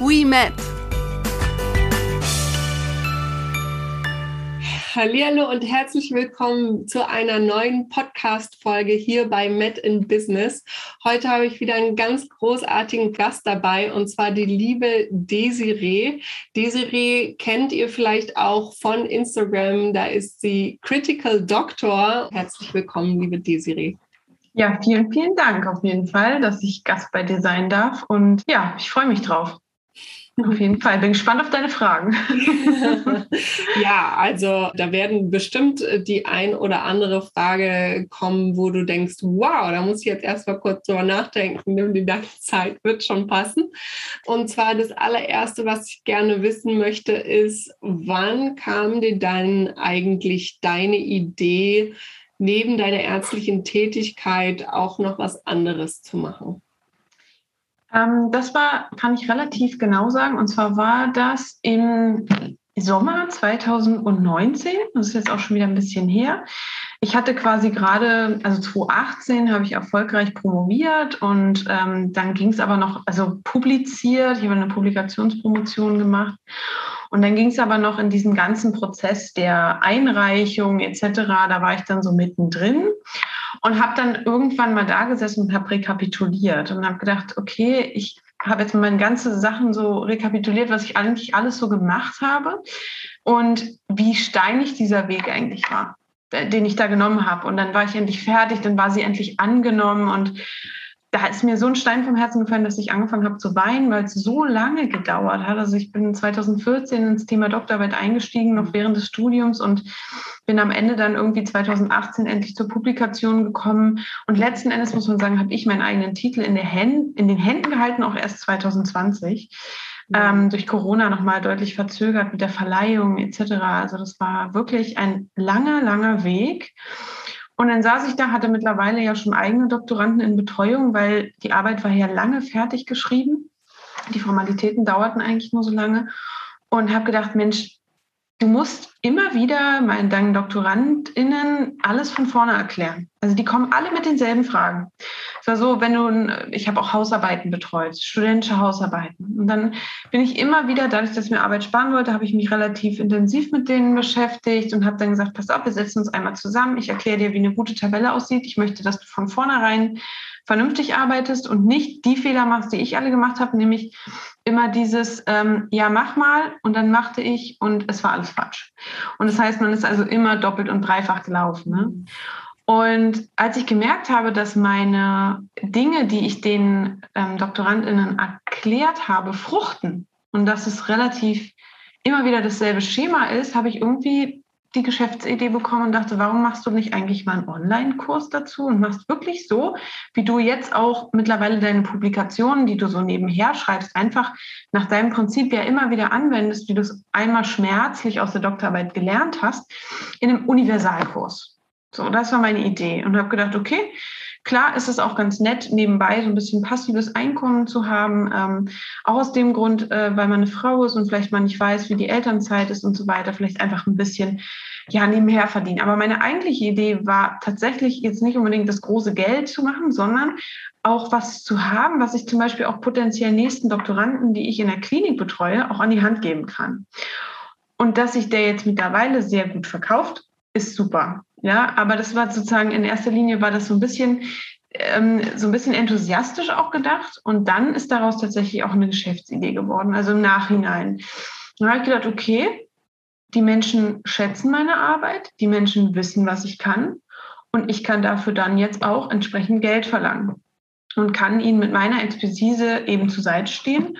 we met. Hallo und herzlich willkommen zu einer neuen Podcast-Folge hier bei Met in Business. Heute habe ich wieder einen ganz großartigen Gast dabei und zwar die liebe Desiree. Desiree kennt ihr vielleicht auch von Instagram. Da ist sie Critical Doctor. Herzlich willkommen, liebe Desiree. Ja, vielen, vielen Dank auf jeden Fall, dass ich Gast bei dir sein darf. Und ja, ich freue mich drauf. Auf jeden Fall. Bin gespannt auf deine Fragen. ja, also da werden bestimmt die ein oder andere Frage kommen, wo du denkst, wow, da muss ich jetzt erstmal kurz drüber nachdenken. Nimm dir deine Zeit, wird schon passen. Und zwar das allererste, was ich gerne wissen möchte, ist, wann kam dir dann eigentlich deine Idee, neben deiner ärztlichen Tätigkeit auch noch was anderes zu machen? Ähm, das war, kann ich relativ genau sagen. Und zwar war das im Sommer 2019. Das ist jetzt auch schon wieder ein bisschen her. Ich hatte quasi gerade, also 2018 habe ich erfolgreich promoviert und ähm, dann ging es aber noch, also publiziert. Ich habe eine Publikationspromotion gemacht. Und dann ging es aber noch in diesen ganzen Prozess der Einreichung etc. Da war ich dann so mittendrin und habe dann irgendwann mal da gesessen und habe rekapituliert und habe gedacht, okay, ich habe jetzt meine ganzen Sachen so rekapituliert, was ich eigentlich alles so gemacht habe und wie steinig dieser Weg eigentlich war, den ich da genommen habe. Und dann war ich endlich fertig, dann war sie endlich angenommen und da ist mir so ein Stein vom Herzen gefallen, dass ich angefangen habe zu weinen, weil es so lange gedauert hat. Also ich bin 2014 ins Thema Doktorarbeit eingestiegen, noch während des Studiums und bin am Ende dann irgendwie 2018 endlich zur Publikation gekommen. Und letzten Endes muss man sagen, habe ich meinen eigenen Titel in, Händen, in den Händen gehalten, auch erst 2020. Ähm, durch Corona nochmal deutlich verzögert mit der Verleihung etc. Also das war wirklich ein langer, langer Weg. Und dann saß ich da, hatte mittlerweile ja schon eigene Doktoranden in Betreuung, weil die Arbeit war ja lange fertig geschrieben. Die Formalitäten dauerten eigentlich nur so lange. Und habe gedacht, Mensch, du musst immer wieder meinen deinen DoktorandInnen alles von vorne erklären. Also die kommen alle mit denselben Fragen. Es war so, wenn du, ich habe auch Hausarbeiten betreut, studentische Hausarbeiten. Und dann bin ich immer wieder, dadurch, dass ich mir Arbeit sparen wollte, habe ich mich relativ intensiv mit denen beschäftigt und habe dann gesagt, pass auf, wir setzen uns einmal zusammen. Ich erkläre dir, wie eine gute Tabelle aussieht. Ich möchte, dass du von vornherein vernünftig arbeitest und nicht die Fehler machst, die ich alle gemacht habe, nämlich immer dieses, ähm, ja, mach mal und dann machte ich und es war alles falsch. Und das heißt, man ist also immer doppelt und dreifach gelaufen. Ne? Und als ich gemerkt habe, dass meine Dinge, die ich den ähm, DoktorandInnen erklärt habe, fruchten und dass es relativ immer wieder dasselbe Schema ist, habe ich irgendwie die Geschäftsidee bekommen und dachte, warum machst du nicht eigentlich mal einen Online-Kurs dazu und machst wirklich so, wie du jetzt auch mittlerweile deine Publikationen, die du so nebenher schreibst, einfach nach deinem Prinzip ja immer wieder anwendest, wie du es einmal schmerzlich aus der Doktorarbeit gelernt hast, in einem Universalkurs. So, das war meine Idee und habe gedacht, okay, Klar ist es auch ganz nett, nebenbei so ein bisschen passives Einkommen zu haben. Ähm, auch aus dem Grund, äh, weil man eine Frau ist und vielleicht man nicht weiß, wie die Elternzeit ist und so weiter, vielleicht einfach ein bisschen ja, nebenher verdienen. Aber meine eigentliche Idee war tatsächlich jetzt nicht unbedingt das große Geld zu machen, sondern auch was zu haben, was ich zum Beispiel auch potenziell nächsten Doktoranden, die ich in der Klinik betreue, auch an die Hand geben kann. Und dass sich der jetzt mittlerweile sehr gut verkauft, ist super. Ja, aber das war sozusagen in erster Linie war das so ein bisschen ähm, so ein bisschen enthusiastisch auch gedacht und dann ist daraus tatsächlich auch eine Geschäftsidee geworden, also im Nachhinein. Dann habe ich gedacht, okay, die Menschen schätzen meine Arbeit, die Menschen wissen, was ich kann und ich kann dafür dann jetzt auch entsprechend Geld verlangen und kann ihnen mit meiner Expertise eben zur Seite stehen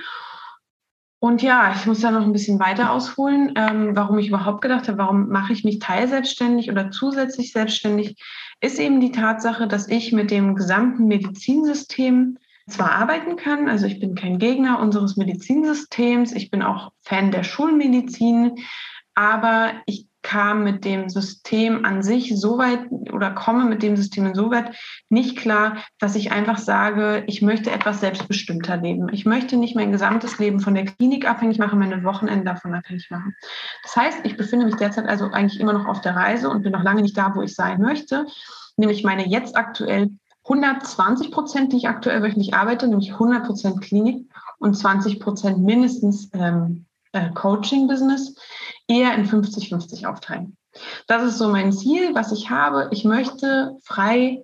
und ja, ich muss da noch ein bisschen weiter ausholen, ähm, warum ich überhaupt gedacht habe, warum mache ich mich teilselbstständig oder zusätzlich selbstständig, ist eben die Tatsache, dass ich mit dem gesamten Medizinsystem zwar arbeiten kann, also ich bin kein Gegner unseres Medizinsystems, ich bin auch Fan der Schulmedizin, aber ich kam mit dem System an sich so weit oder komme mit dem System insoweit nicht klar, dass ich einfach sage, ich möchte etwas selbstbestimmter leben. Ich möchte nicht mein gesamtes Leben von der Klinik abhängig machen, meine Wochenende davon abhängig machen. Das heißt, ich befinde mich derzeit also eigentlich immer noch auf der Reise und bin noch lange nicht da, wo ich sein möchte, nämlich meine jetzt aktuell 120 Prozent, die ich aktuell wöchentlich arbeite, nämlich 100 Prozent Klinik und 20 Prozent mindestens ähm, äh, Coaching-Business, eher in 50-50 aufteilen. Das ist so mein Ziel, was ich habe. Ich möchte frei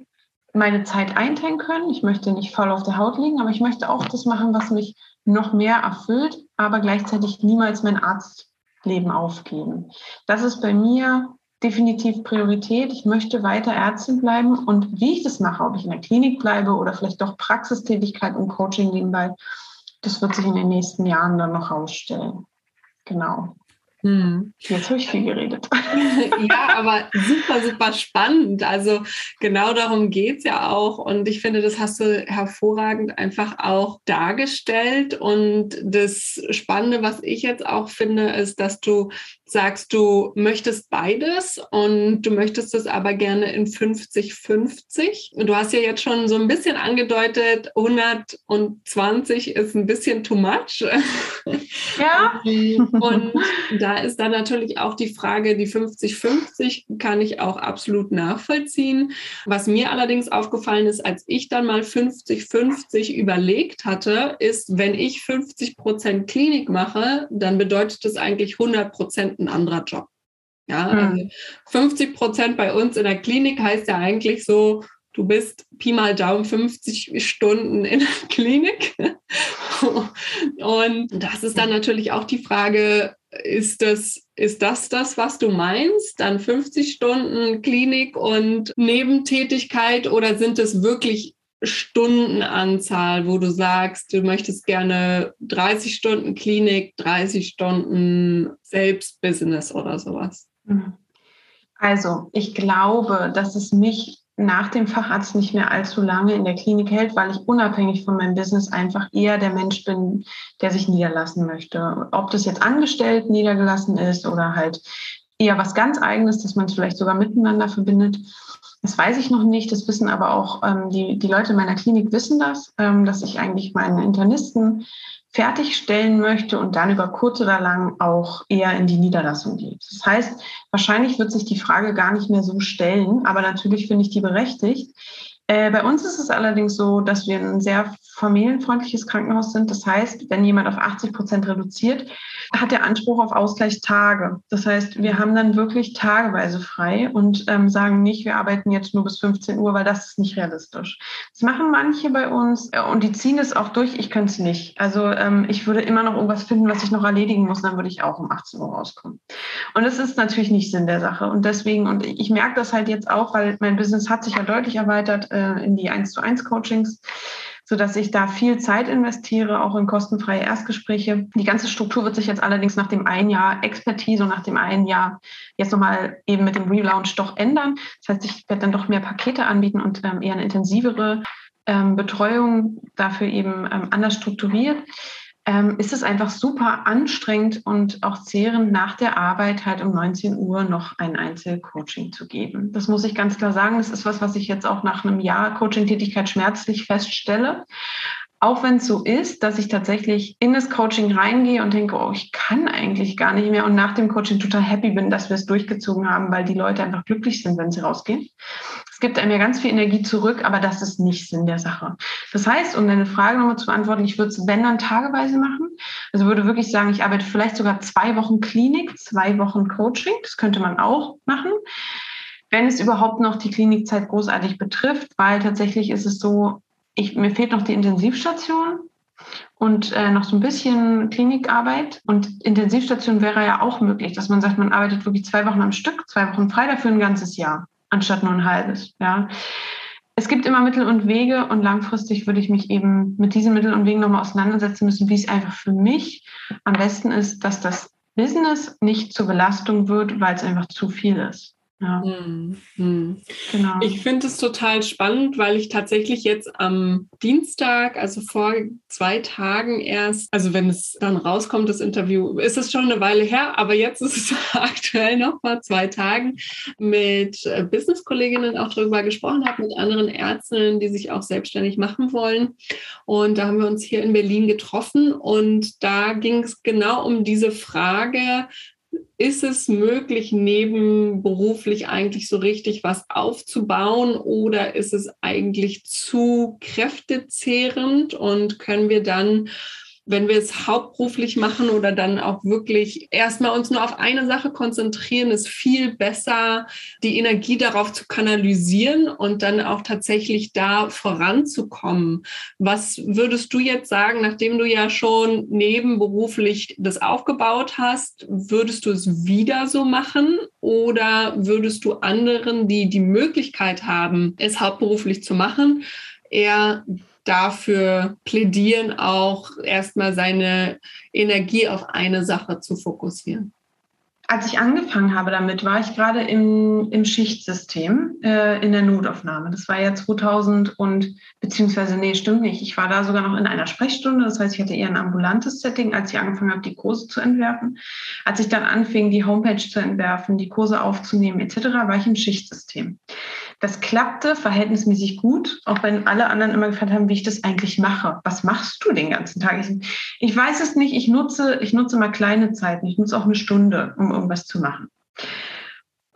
meine Zeit einteilen können. Ich möchte nicht faul auf der Haut liegen, aber ich möchte auch das machen, was mich noch mehr erfüllt, aber gleichzeitig niemals mein Arztleben aufgeben. Das ist bei mir definitiv Priorität. Ich möchte weiter Ärztin bleiben und wie ich das mache, ob ich in der Klinik bleibe oder vielleicht doch Praxistätigkeit und Coaching nebenbei, das wird sich in den nächsten Jahren dann noch rausstellen. Genau. Hm. Jetzt habe ich viel geredet. ja, aber super, super spannend. Also genau darum geht es ja auch. Und ich finde, das hast du hervorragend einfach auch dargestellt. Und das Spannende, was ich jetzt auch finde, ist, dass du sagst, du möchtest beides und du möchtest es aber gerne in 50-50. Du hast ja jetzt schon so ein bisschen angedeutet, 120 ist ein bisschen too much. Ja. und da ist dann natürlich auch die Frage, die 50-50 kann ich auch absolut nachvollziehen. Was mir allerdings aufgefallen ist, als ich dann mal 50-50 überlegt hatte, ist, wenn ich 50 Prozent Klinik mache, dann bedeutet das eigentlich 100 Prozent ein anderer Job. Ja, also 50 Prozent bei uns in der Klinik heißt ja eigentlich so, du bist Pi mal Daumen 50 Stunden in der Klinik. Und das ist dann natürlich auch die Frage, ist das, ist das das, was du meinst? Dann 50 Stunden Klinik und Nebentätigkeit oder sind es wirklich Stundenanzahl, wo du sagst, du möchtest gerne 30 Stunden Klinik, 30 Stunden Selbstbusiness oder sowas? Mhm. Also, ich glaube, dass es mich nach dem Facharzt nicht mehr allzu lange in der Klinik hält, weil ich unabhängig von meinem Business einfach eher der Mensch bin, der sich niederlassen möchte. Ob das jetzt angestellt niedergelassen ist oder halt eher was ganz eigenes, dass man es vielleicht sogar miteinander verbindet. Das weiß ich noch nicht. Das wissen aber auch ähm, die, die Leute in meiner Klinik wissen das, ähm, dass ich eigentlich meinen Internisten fertigstellen möchte und dann über kurz oder lang auch eher in die Niederlassung geht. Das heißt, wahrscheinlich wird sich die Frage gar nicht mehr so stellen, aber natürlich finde ich die berechtigt. Äh, bei uns ist es allerdings so, dass wir ein sehr familienfreundliches Krankenhaus sind. Das heißt, wenn jemand auf 80 Prozent reduziert, hat er Anspruch auf Ausgleichstage. Das heißt, wir haben dann wirklich tageweise frei und ähm, sagen nicht, wir arbeiten jetzt nur bis 15 Uhr, weil das ist nicht realistisch. Das machen manche bei uns äh, und die ziehen es auch durch. Ich könnte es nicht. Also ähm, ich würde immer noch irgendwas finden, was ich noch erledigen muss, dann würde ich auch um 18 Uhr rauskommen. Und das ist natürlich nicht Sinn der Sache. Und deswegen, und ich merke das halt jetzt auch, weil mein Business hat sich ja deutlich erweitert äh, in die 1 zu 1 Coachings sodass ich da viel Zeit investiere, auch in kostenfreie Erstgespräche. Die ganze Struktur wird sich jetzt allerdings nach dem einen Jahr Expertise und nach dem einen Jahr jetzt nochmal eben mit dem Relaunch doch ändern. Das heißt, ich werde dann doch mehr Pakete anbieten und ähm, eher eine intensivere ähm, Betreuung dafür eben ähm, anders strukturiert ähm, ist es einfach super anstrengend und auch zehrend nach der Arbeit halt um 19 Uhr noch ein Einzelcoaching zu geben. Das muss ich ganz klar sagen. Das ist was, was ich jetzt auch nach einem Jahr Coaching-Tätigkeit schmerzlich feststelle. Auch wenn es so ist, dass ich tatsächlich in das Coaching reingehe und denke, oh, ich kann eigentlich gar nicht mehr und nach dem Coaching total happy bin, dass wir es durchgezogen haben, weil die Leute einfach glücklich sind, wenn sie rausgehen. Es gibt einem ja ganz viel Energie zurück, aber das ist nicht Sinn der Sache. Das heißt, um deine Frage nochmal zu beantworten, ich würde es, wenn dann tageweise machen. Also würde wirklich sagen, ich arbeite vielleicht sogar zwei Wochen Klinik, zwei Wochen Coaching. Das könnte man auch machen wenn es überhaupt noch die Klinikzeit großartig betrifft, weil tatsächlich ist es so, ich, mir fehlt noch die Intensivstation und äh, noch so ein bisschen Klinikarbeit. Und Intensivstation wäre ja auch möglich, dass man sagt, man arbeitet wirklich zwei Wochen am Stück, zwei Wochen frei dafür ein ganzes Jahr, anstatt nur ein halbes. Ja. Es gibt immer Mittel und Wege und langfristig würde ich mich eben mit diesen Mitteln und Wegen nochmal auseinandersetzen müssen, wie es einfach für mich am besten ist, dass das Business nicht zur Belastung wird, weil es einfach zu viel ist. Ja. Hm, hm. Genau. Ich finde es total spannend, weil ich tatsächlich jetzt am Dienstag, also vor zwei Tagen erst, also wenn es dann rauskommt, das Interview, ist es schon eine Weile her, aber jetzt ist es aktuell noch vor zwei Tagen mit äh, Business-Kolleginnen auch darüber gesprochen habe, mit anderen Ärztinnen, die sich auch selbstständig machen wollen. Und da haben wir uns hier in Berlin getroffen und da ging es genau um diese Frage, ist es möglich, nebenberuflich eigentlich so richtig was aufzubauen oder ist es eigentlich zu kräftezehrend? Und können wir dann wenn wir es hauptberuflich machen oder dann auch wirklich erstmal uns nur auf eine Sache konzentrieren, ist viel besser, die Energie darauf zu kanalisieren und dann auch tatsächlich da voranzukommen. Was würdest du jetzt sagen, nachdem du ja schon nebenberuflich das aufgebaut hast, würdest du es wieder so machen oder würdest du anderen, die die Möglichkeit haben, es hauptberuflich zu machen, eher dafür plädieren, auch erstmal seine Energie auf eine Sache zu fokussieren? Als ich angefangen habe damit, war ich gerade im, im Schichtsystem äh, in der Notaufnahme. Das war ja 2000 und, beziehungsweise, nee, stimmt nicht. Ich war da sogar noch in einer Sprechstunde. Das heißt, ich hatte eher ein ambulantes Setting, als ich angefangen habe, die Kurse zu entwerfen. Als ich dann anfing, die Homepage zu entwerfen, die Kurse aufzunehmen etc., war ich im Schichtsystem. Das klappte verhältnismäßig gut, auch wenn alle anderen immer gefragt haben, wie ich das eigentlich mache. Was machst du den ganzen Tag? Ich, ich weiß es nicht. Ich nutze, ich nutze mal kleine Zeiten. Ich nutze auch eine Stunde, um irgendwas zu machen.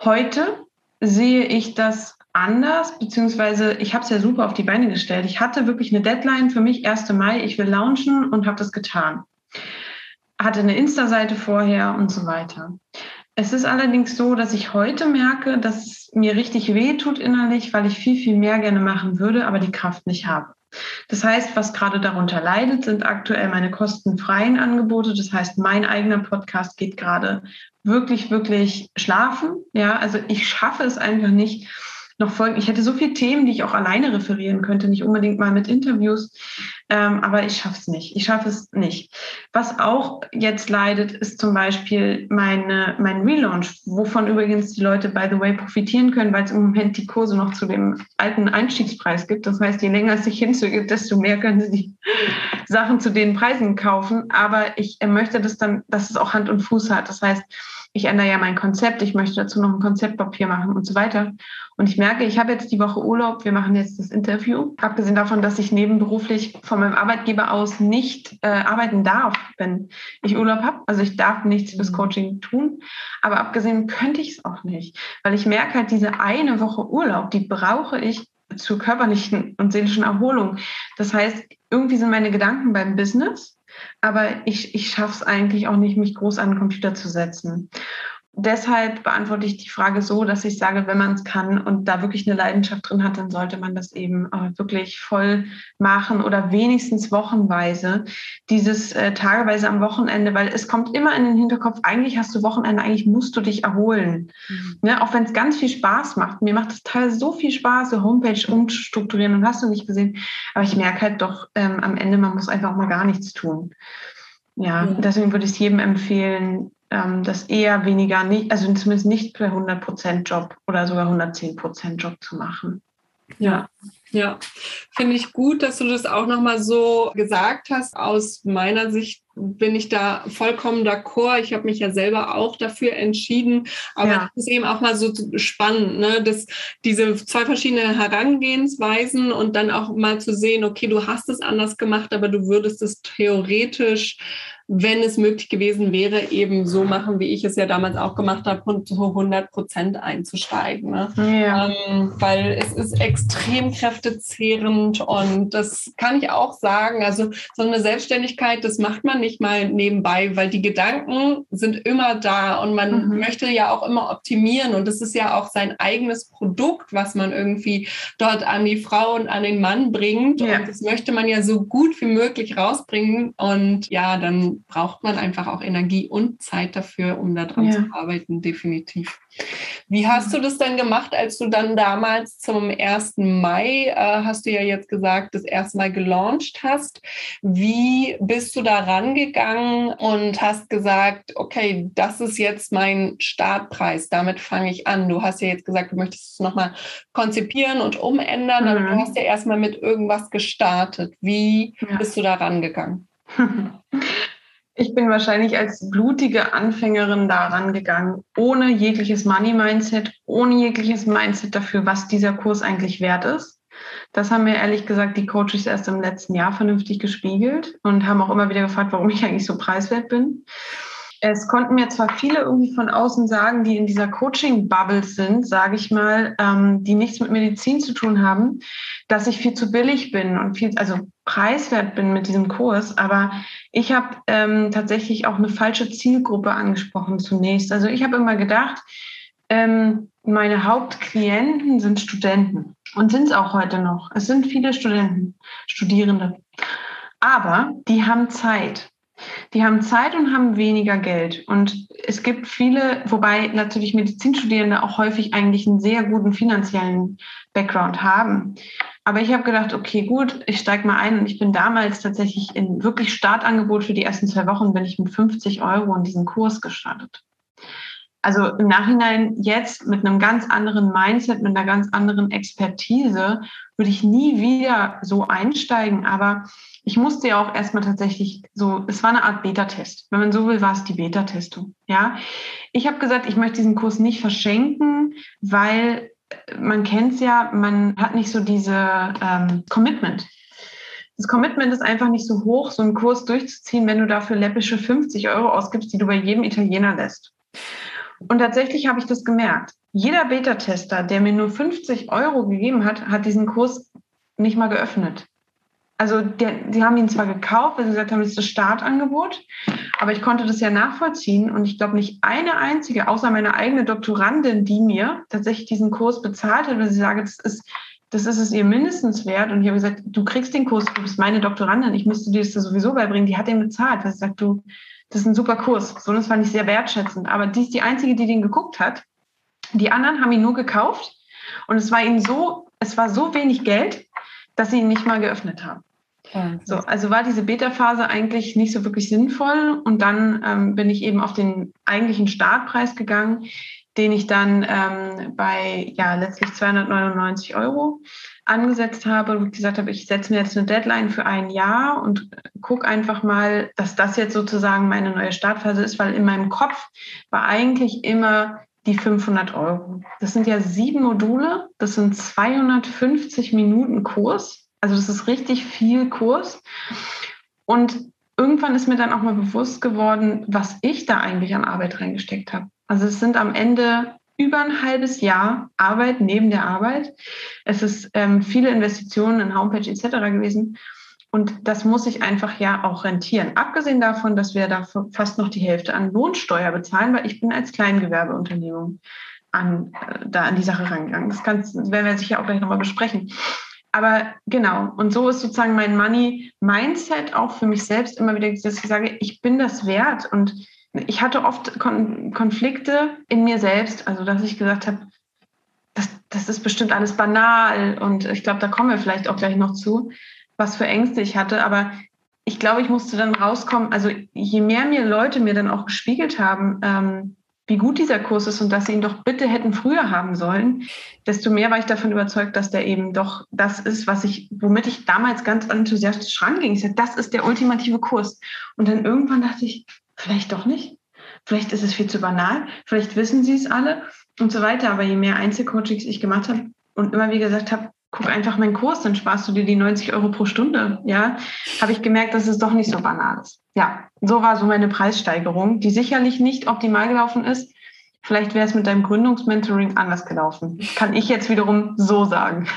Heute sehe ich das anders, beziehungsweise ich habe es ja super auf die Beine gestellt. Ich hatte wirklich eine Deadline für mich, 1. Mai, ich will launchen und habe das getan. Hatte eine Insta-Seite vorher und so weiter. Es ist allerdings so, dass ich heute merke, dass es mir richtig weh tut innerlich, weil ich viel, viel mehr gerne machen würde, aber die Kraft nicht habe. Das heißt, was gerade darunter leidet, sind aktuell meine kostenfreien Angebote. Das heißt, mein eigener Podcast geht gerade wirklich, wirklich schlafen. Ja, also ich schaffe es einfach nicht, noch folgen. Ich hätte so viele Themen, die ich auch alleine referieren könnte, nicht unbedingt mal mit Interviews, ähm, aber ich schaffe es nicht. Ich schaffe es nicht. Was auch jetzt leidet, ist zum Beispiel meine, mein Relaunch, wovon übrigens die Leute, by the way, profitieren können, weil es im Moment die Kurse noch zu dem alten Einstiegspreis gibt. Das heißt, je länger es sich hinzugeht, desto mehr können sie die Sachen zu den Preisen kaufen. Aber ich möchte das dann, dass es auch Hand und Fuß hat. Das heißt, ich ändere ja mein Konzept, ich möchte dazu noch ein Konzeptpapier machen und so weiter. Und ich merke, ich habe jetzt die Woche Urlaub, wir machen jetzt das Interview. Abgesehen davon, dass ich nebenberuflich von meinem Arbeitgeber aus nicht äh, arbeiten darf, wenn ich Urlaub habe. Also ich darf nichts fürs mhm. Coaching tun. Aber abgesehen könnte ich es auch nicht, weil ich merke halt, diese eine Woche Urlaub, die brauche ich zur körperlichen und seelischen Erholung. Das heißt, irgendwie sind meine Gedanken beim Business aber ich, ich schaffe es eigentlich auch nicht, mich groß an den Computer zu setzen. Deshalb beantworte ich die Frage so, dass ich sage, wenn man es kann und da wirklich eine Leidenschaft drin hat, dann sollte man das eben äh, wirklich voll machen oder wenigstens wochenweise, dieses äh, tageweise am Wochenende, weil es kommt immer in den Hinterkopf, eigentlich hast du Wochenende, eigentlich musst du dich erholen. Mhm. Ne? Auch wenn es ganz viel Spaß macht. Mir macht es teilweise so viel Spaß, so Homepage umstrukturieren und hast du nicht gesehen. Aber ich merke halt doch ähm, am Ende, man muss einfach auch mal gar nichts tun. Ja, ja. deswegen würde ich es jedem empfehlen, ähm, das eher weniger nicht, also zumindest nicht für 100% Job oder sogar 110% Job zu machen. Ja. Ja, finde ich gut, dass du das auch nochmal so gesagt hast. Aus meiner Sicht bin ich da vollkommen d'accord. Ich habe mich ja selber auch dafür entschieden. Aber ja. es ist eben auch mal so spannend, ne? dass diese zwei verschiedenen Herangehensweisen und dann auch mal zu sehen, okay, du hast es anders gemacht, aber du würdest es theoretisch wenn es möglich gewesen wäre, eben so machen, wie ich es ja damals auch gemacht habe, und zu 100 Prozent einzusteigen. Ne? Ja. Ähm, weil es ist extrem kräftezehrend und das kann ich auch sagen. Also so eine Selbstständigkeit, das macht man nicht mal nebenbei, weil die Gedanken sind immer da und man mhm. möchte ja auch immer optimieren und das ist ja auch sein eigenes Produkt, was man irgendwie dort an die Frau und an den Mann bringt ja. und das möchte man ja so gut wie möglich rausbringen und ja, dann dann braucht man einfach auch Energie und Zeit dafür, um daran ja. zu arbeiten, definitiv. Wie hast du das dann gemacht, als du dann damals zum 1. Mai, äh, hast du ja jetzt gesagt, das erste Mal gelauncht hast? Wie bist du da rangegangen und hast gesagt, okay, das ist jetzt mein Startpreis, damit fange ich an. Du hast ja jetzt gesagt, du möchtest es nochmal konzipieren und umändern, mhm. aber du hast ja erstmal mit irgendwas gestartet. Wie ja. bist du da rangegangen? Ich bin wahrscheinlich als blutige Anfängerin daran gegangen, ohne jegliches Money-Mindset, ohne jegliches Mindset dafür, was dieser Kurs eigentlich wert ist. Das haben mir ehrlich gesagt die Coaches erst im letzten Jahr vernünftig gespiegelt und haben auch immer wieder gefragt, warum ich eigentlich so preiswert bin. Es konnten mir zwar viele irgendwie von außen sagen, die in dieser Coaching-Bubble sind, sage ich mal, ähm, die nichts mit Medizin zu tun haben, dass ich viel zu billig bin und viel, also preiswert bin mit diesem Kurs. Aber ich habe ähm, tatsächlich auch eine falsche Zielgruppe angesprochen zunächst. Also ich habe immer gedacht, ähm, meine Hauptklienten sind Studenten und sind es auch heute noch. Es sind viele Studenten, Studierende. Aber die haben Zeit. Die haben Zeit und haben weniger Geld. Und es gibt viele, wobei natürlich Medizinstudierende auch häufig eigentlich einen sehr guten finanziellen Background haben. Aber ich habe gedacht, okay, gut, ich steige mal ein und ich bin damals tatsächlich in wirklich Startangebot für die ersten zwei Wochen, bin ich mit 50 Euro in diesen Kurs gestartet. Also im Nachhinein jetzt mit einem ganz anderen Mindset, mit einer ganz anderen Expertise würde ich nie wieder so einsteigen. Aber ich musste ja auch erstmal tatsächlich so, es war eine Art Beta-Test. Wenn man so will, war es die Beta-Testung. Ja, ich habe gesagt, ich möchte diesen Kurs nicht verschenken, weil man kennt es ja, man hat nicht so diese ähm, Commitment. Das Commitment ist einfach nicht so hoch, so einen Kurs durchzuziehen, wenn du dafür läppische 50 Euro ausgibst, die du bei jedem Italiener lässt. Und tatsächlich habe ich das gemerkt. Jeder Beta-Tester, der mir nur 50 Euro gegeben hat, hat diesen Kurs nicht mal geöffnet also der, die haben ihn zwar gekauft, weil sie gesagt haben, das ist das Startangebot, aber ich konnte das ja nachvollziehen und ich glaube nicht eine einzige, außer meine eigene Doktorandin, die mir tatsächlich diesen Kurs bezahlt hat, weil sie sagt, das ist, das ist es ihr mindestens wert. Und ich habe gesagt, du kriegst den Kurs, du bist meine Doktorandin, ich müsste dir das sowieso beibringen. Die hat den bezahlt, weil sie sagt, du, das ist ein super Kurs. So, das fand ich sehr wertschätzend. Aber die ist die einzige, die den geguckt hat. Die anderen haben ihn nur gekauft und es war ihnen so, es war so wenig Geld, dass sie ihn nicht mal geöffnet haben. So, also war diese Beta-Phase eigentlich nicht so wirklich sinnvoll. Und dann ähm, bin ich eben auf den eigentlichen Startpreis gegangen, den ich dann ähm, bei ja letztlich 299 Euro angesetzt habe und gesagt habe, ich setze mir jetzt eine Deadline für ein Jahr und gucke einfach mal, dass das jetzt sozusagen meine neue Startphase ist, weil in meinem Kopf war eigentlich immer die 500 Euro. Das sind ja sieben Module, das sind 250 Minuten Kurs. Also das ist richtig viel Kurs. Und irgendwann ist mir dann auch mal bewusst geworden, was ich da eigentlich an Arbeit reingesteckt habe. Also es sind am Ende über ein halbes Jahr Arbeit neben der Arbeit. Es ist ähm, viele Investitionen in Homepage etc. gewesen. Und das muss sich einfach ja auch rentieren. Abgesehen davon, dass wir da fast noch die Hälfte an Lohnsteuer bezahlen, weil ich bin als Kleingewerbeunternehmung an, äh, da an die Sache rangegangen. Das, das werden wir sicher auch gleich nochmal besprechen aber genau, und so ist sozusagen mein Money-Mindset auch für mich selbst immer wieder, dass ich sage, ich bin das wert. Und ich hatte oft Kon Konflikte in mir selbst, also dass ich gesagt habe, das, das ist bestimmt alles banal. Und ich glaube, da kommen wir vielleicht auch gleich noch zu, was für Ängste ich hatte. Aber ich glaube, ich musste dann rauskommen, also je mehr mir Leute mir dann auch gespiegelt haben, ähm, wie gut dieser Kurs ist und dass sie ihn doch bitte hätten früher haben sollen, desto mehr war ich davon überzeugt, dass der eben doch das ist, was ich, womit ich damals ganz enthusiastisch ranging. Ich sagte, das ist der ultimative Kurs. Und dann irgendwann dachte ich, vielleicht doch nicht. Vielleicht ist es viel zu banal. Vielleicht wissen sie es alle und so weiter. Aber je mehr Einzelcoachings ich gemacht habe und immer wie gesagt habe, guck einfach meinen Kurs, dann sparst du dir die 90 Euro pro Stunde. Ja, habe ich gemerkt, dass es doch nicht so banal ist. Ja, so war so meine Preissteigerung, die sicherlich nicht optimal gelaufen ist. Vielleicht wäre es mit deinem Gründungsmentoring anders gelaufen. Kann ich jetzt wiederum so sagen.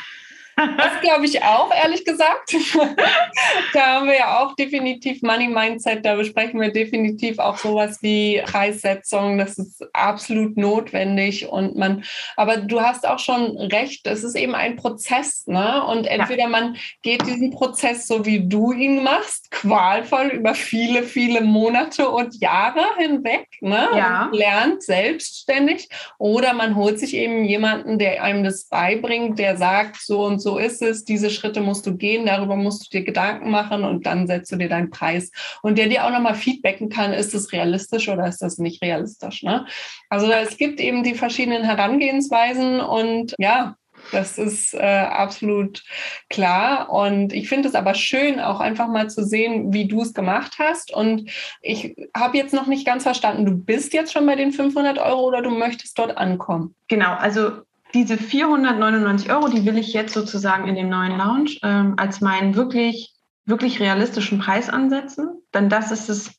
Das glaube ich auch, ehrlich gesagt. da haben wir ja auch definitiv Money Mindset, da besprechen wir definitiv auch sowas wie Preissetzung. Das ist absolut notwendig. Und man, aber du hast auch schon recht, es ist eben ein Prozess, ne? Und entweder man geht diesen Prozess so wie du ihn machst, qualvoll über viele, viele Monate und Jahre hinweg, ne? Ja. Und lernt selbstständig, oder man holt sich eben jemanden, der einem das beibringt, der sagt, so und so ist es, diese Schritte musst du gehen, darüber musst du dir Gedanken machen und dann setzt du dir deinen Preis. Und der dir auch nochmal feedbacken kann, ist das realistisch oder ist das nicht realistisch. Ne? Also es gibt eben die verschiedenen Herangehensweisen und ja, das ist äh, absolut klar. Und ich finde es aber schön, auch einfach mal zu sehen, wie du es gemacht hast. Und ich habe jetzt noch nicht ganz verstanden, du bist jetzt schon bei den 500 Euro oder du möchtest dort ankommen? Genau, also diese 499 Euro, die will ich jetzt sozusagen in dem neuen Lounge ähm, als meinen wirklich, wirklich realistischen Preis ansetzen. Denn das ist es,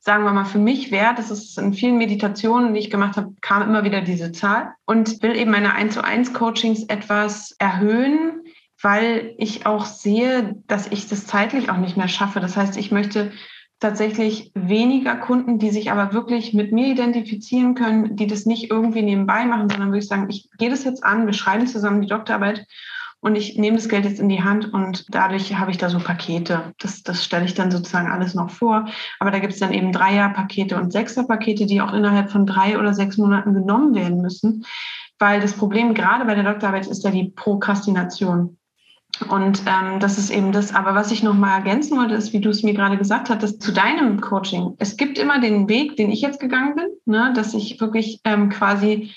sagen wir mal, für mich wert. Das ist in vielen Meditationen, die ich gemacht habe, kam immer wieder diese Zahl und will eben meine 1 zu 1 Coachings etwas erhöhen, weil ich auch sehe, dass ich das zeitlich auch nicht mehr schaffe. Das heißt, ich möchte tatsächlich weniger Kunden, die sich aber wirklich mit mir identifizieren können, die das nicht irgendwie nebenbei machen, sondern würde ich sagen, ich gehe das jetzt an, wir schreiben zusammen die Doktorarbeit und ich nehme das Geld jetzt in die Hand und dadurch habe ich da so Pakete. Das, das stelle ich dann sozusagen alles noch vor. Aber da gibt es dann eben Dreier-Pakete und Sechser-Pakete, die auch innerhalb von drei oder sechs Monaten genommen werden müssen. Weil das Problem gerade bei der Doktorarbeit ist ja die Prokrastination. Und ähm, das ist eben das. Aber was ich noch mal ergänzen wollte, ist, wie du es mir gerade gesagt hattest, zu deinem Coaching. Es gibt immer den Weg, den ich jetzt gegangen bin, ne, dass ich wirklich ähm, quasi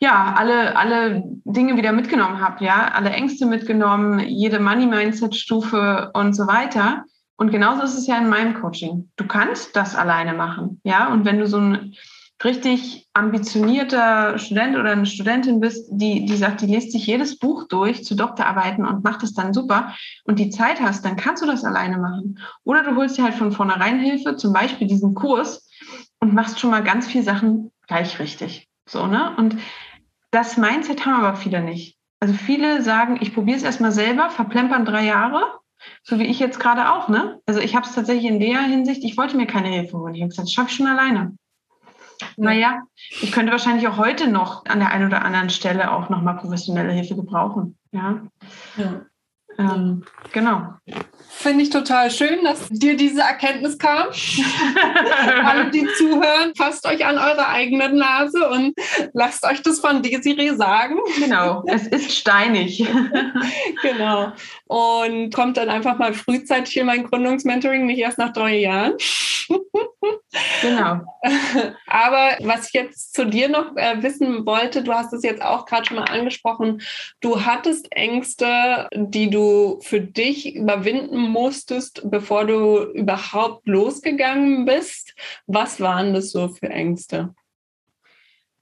ja alle alle Dinge wieder mitgenommen habe, ja, alle Ängste mitgenommen, jede Money Mindset Stufe und so weiter. Und genauso ist es ja in meinem Coaching. Du kannst das alleine machen, ja. Und wenn du so ein richtig ambitionierter Student oder eine Studentin bist, die, die sagt, die liest sich jedes Buch durch zu Doktorarbeiten und macht es dann super und die Zeit hast, dann kannst du das alleine machen. Oder du holst dir halt von vornherein Hilfe, zum Beispiel diesen Kurs und machst schon mal ganz viele Sachen gleich richtig. So, ne? Und das Mindset haben aber viele nicht. Also viele sagen, ich probiere es erstmal selber, verplempern drei Jahre, so wie ich jetzt gerade auch, ne? Also ich habe es tatsächlich in der Hinsicht, ich wollte mir keine Hilfe holen. Ich habe gesagt, das schaffe ich schon alleine. Naja, ich könnte wahrscheinlich auch heute noch an der einen oder anderen Stelle auch nochmal professionelle Hilfe gebrauchen. Ja. ja. Ähm, genau. Finde ich total schön, dass dir diese Erkenntnis kam. Alle, die zuhören, fasst euch an eure eigene Nase und lasst euch das von Desiree sagen. Genau, es ist steinig. genau. Und kommt dann einfach mal frühzeitig in mein Gründungsmentoring, nicht erst nach drei Jahren. genau. Aber was ich jetzt zu dir noch äh, wissen wollte, du hast es jetzt auch gerade schon mal angesprochen, du hattest Ängste, die du für dich überwinden musstest, bevor du überhaupt losgegangen bist. Was waren das so für Ängste?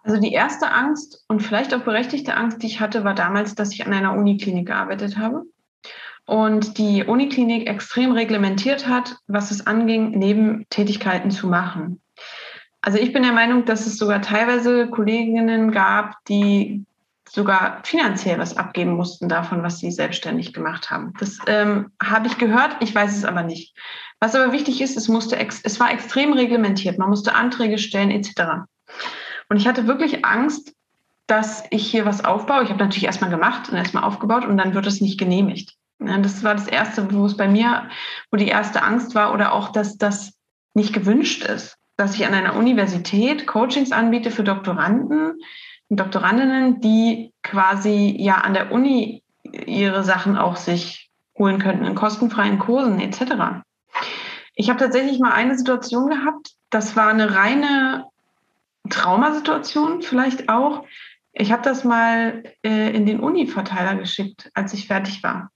Also die erste Angst und vielleicht auch berechtigte Angst, die ich hatte, war damals, dass ich an einer Uniklinik gearbeitet habe und die Uniklinik extrem reglementiert hat, was es anging, Nebentätigkeiten zu machen. Also ich bin der Meinung, dass es sogar teilweise Kolleginnen gab, die sogar finanziell was abgeben mussten davon, was sie selbstständig gemacht haben. Das ähm, habe ich gehört, ich weiß es aber nicht. Was aber wichtig ist, es, musste es war extrem reglementiert. Man musste Anträge stellen etc. Und ich hatte wirklich Angst, dass ich hier was aufbaue. Ich habe natürlich erstmal gemacht und erstmal aufgebaut und dann wird es nicht genehmigt. Ja, das war das Erste, wo es bei mir, wo die erste Angst war oder auch, dass das nicht gewünscht ist, dass ich an einer Universität Coachings anbiete für Doktoranden und Doktorandinnen, die quasi ja an der Uni ihre Sachen auch sich holen könnten in kostenfreien Kursen etc. Ich habe tatsächlich mal eine Situation gehabt, das war eine reine Traumasituation vielleicht auch. Ich habe das mal äh, in den Uni-Verteiler geschickt, als ich fertig war.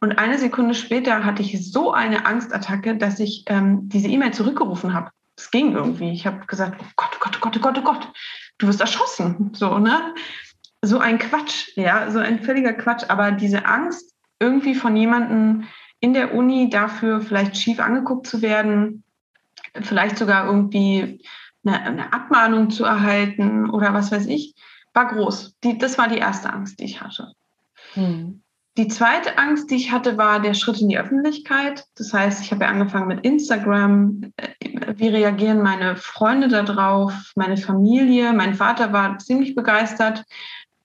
Und eine Sekunde später hatte ich so eine Angstattacke, dass ich ähm, diese E-Mail zurückgerufen habe. Es ging irgendwie. Ich habe gesagt, oh Gott, oh Gott, oh Gott, oh Gott, oh Gott, du wirst erschossen. So, ne? So ein Quatsch, ja, so ein völliger Quatsch. Aber diese Angst, irgendwie von jemandem in der Uni dafür vielleicht schief angeguckt zu werden, vielleicht sogar irgendwie eine, eine Abmahnung zu erhalten oder was weiß ich, war groß. Die, das war die erste Angst, die ich hatte. Hm. Die zweite Angst, die ich hatte, war der Schritt in die Öffentlichkeit. Das heißt, ich habe ja angefangen mit Instagram. Wie reagieren meine Freunde darauf, meine Familie? Mein Vater war ziemlich begeistert,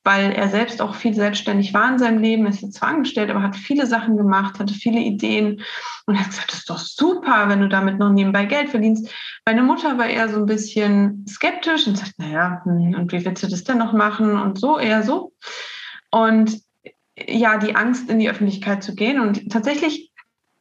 weil er selbst auch viel selbstständig war in seinem Leben. Er ist jetzt zwar angestellt, aber hat viele Sachen gemacht, hatte viele Ideen und hat gesagt, das ist doch super, wenn du damit noch nebenbei Geld verdienst. Meine Mutter war eher so ein bisschen skeptisch und sagt, naja, hm, und wie willst du das denn noch machen? Und so, eher so. Und ja, die Angst, in die Öffentlichkeit zu gehen. Und tatsächlich,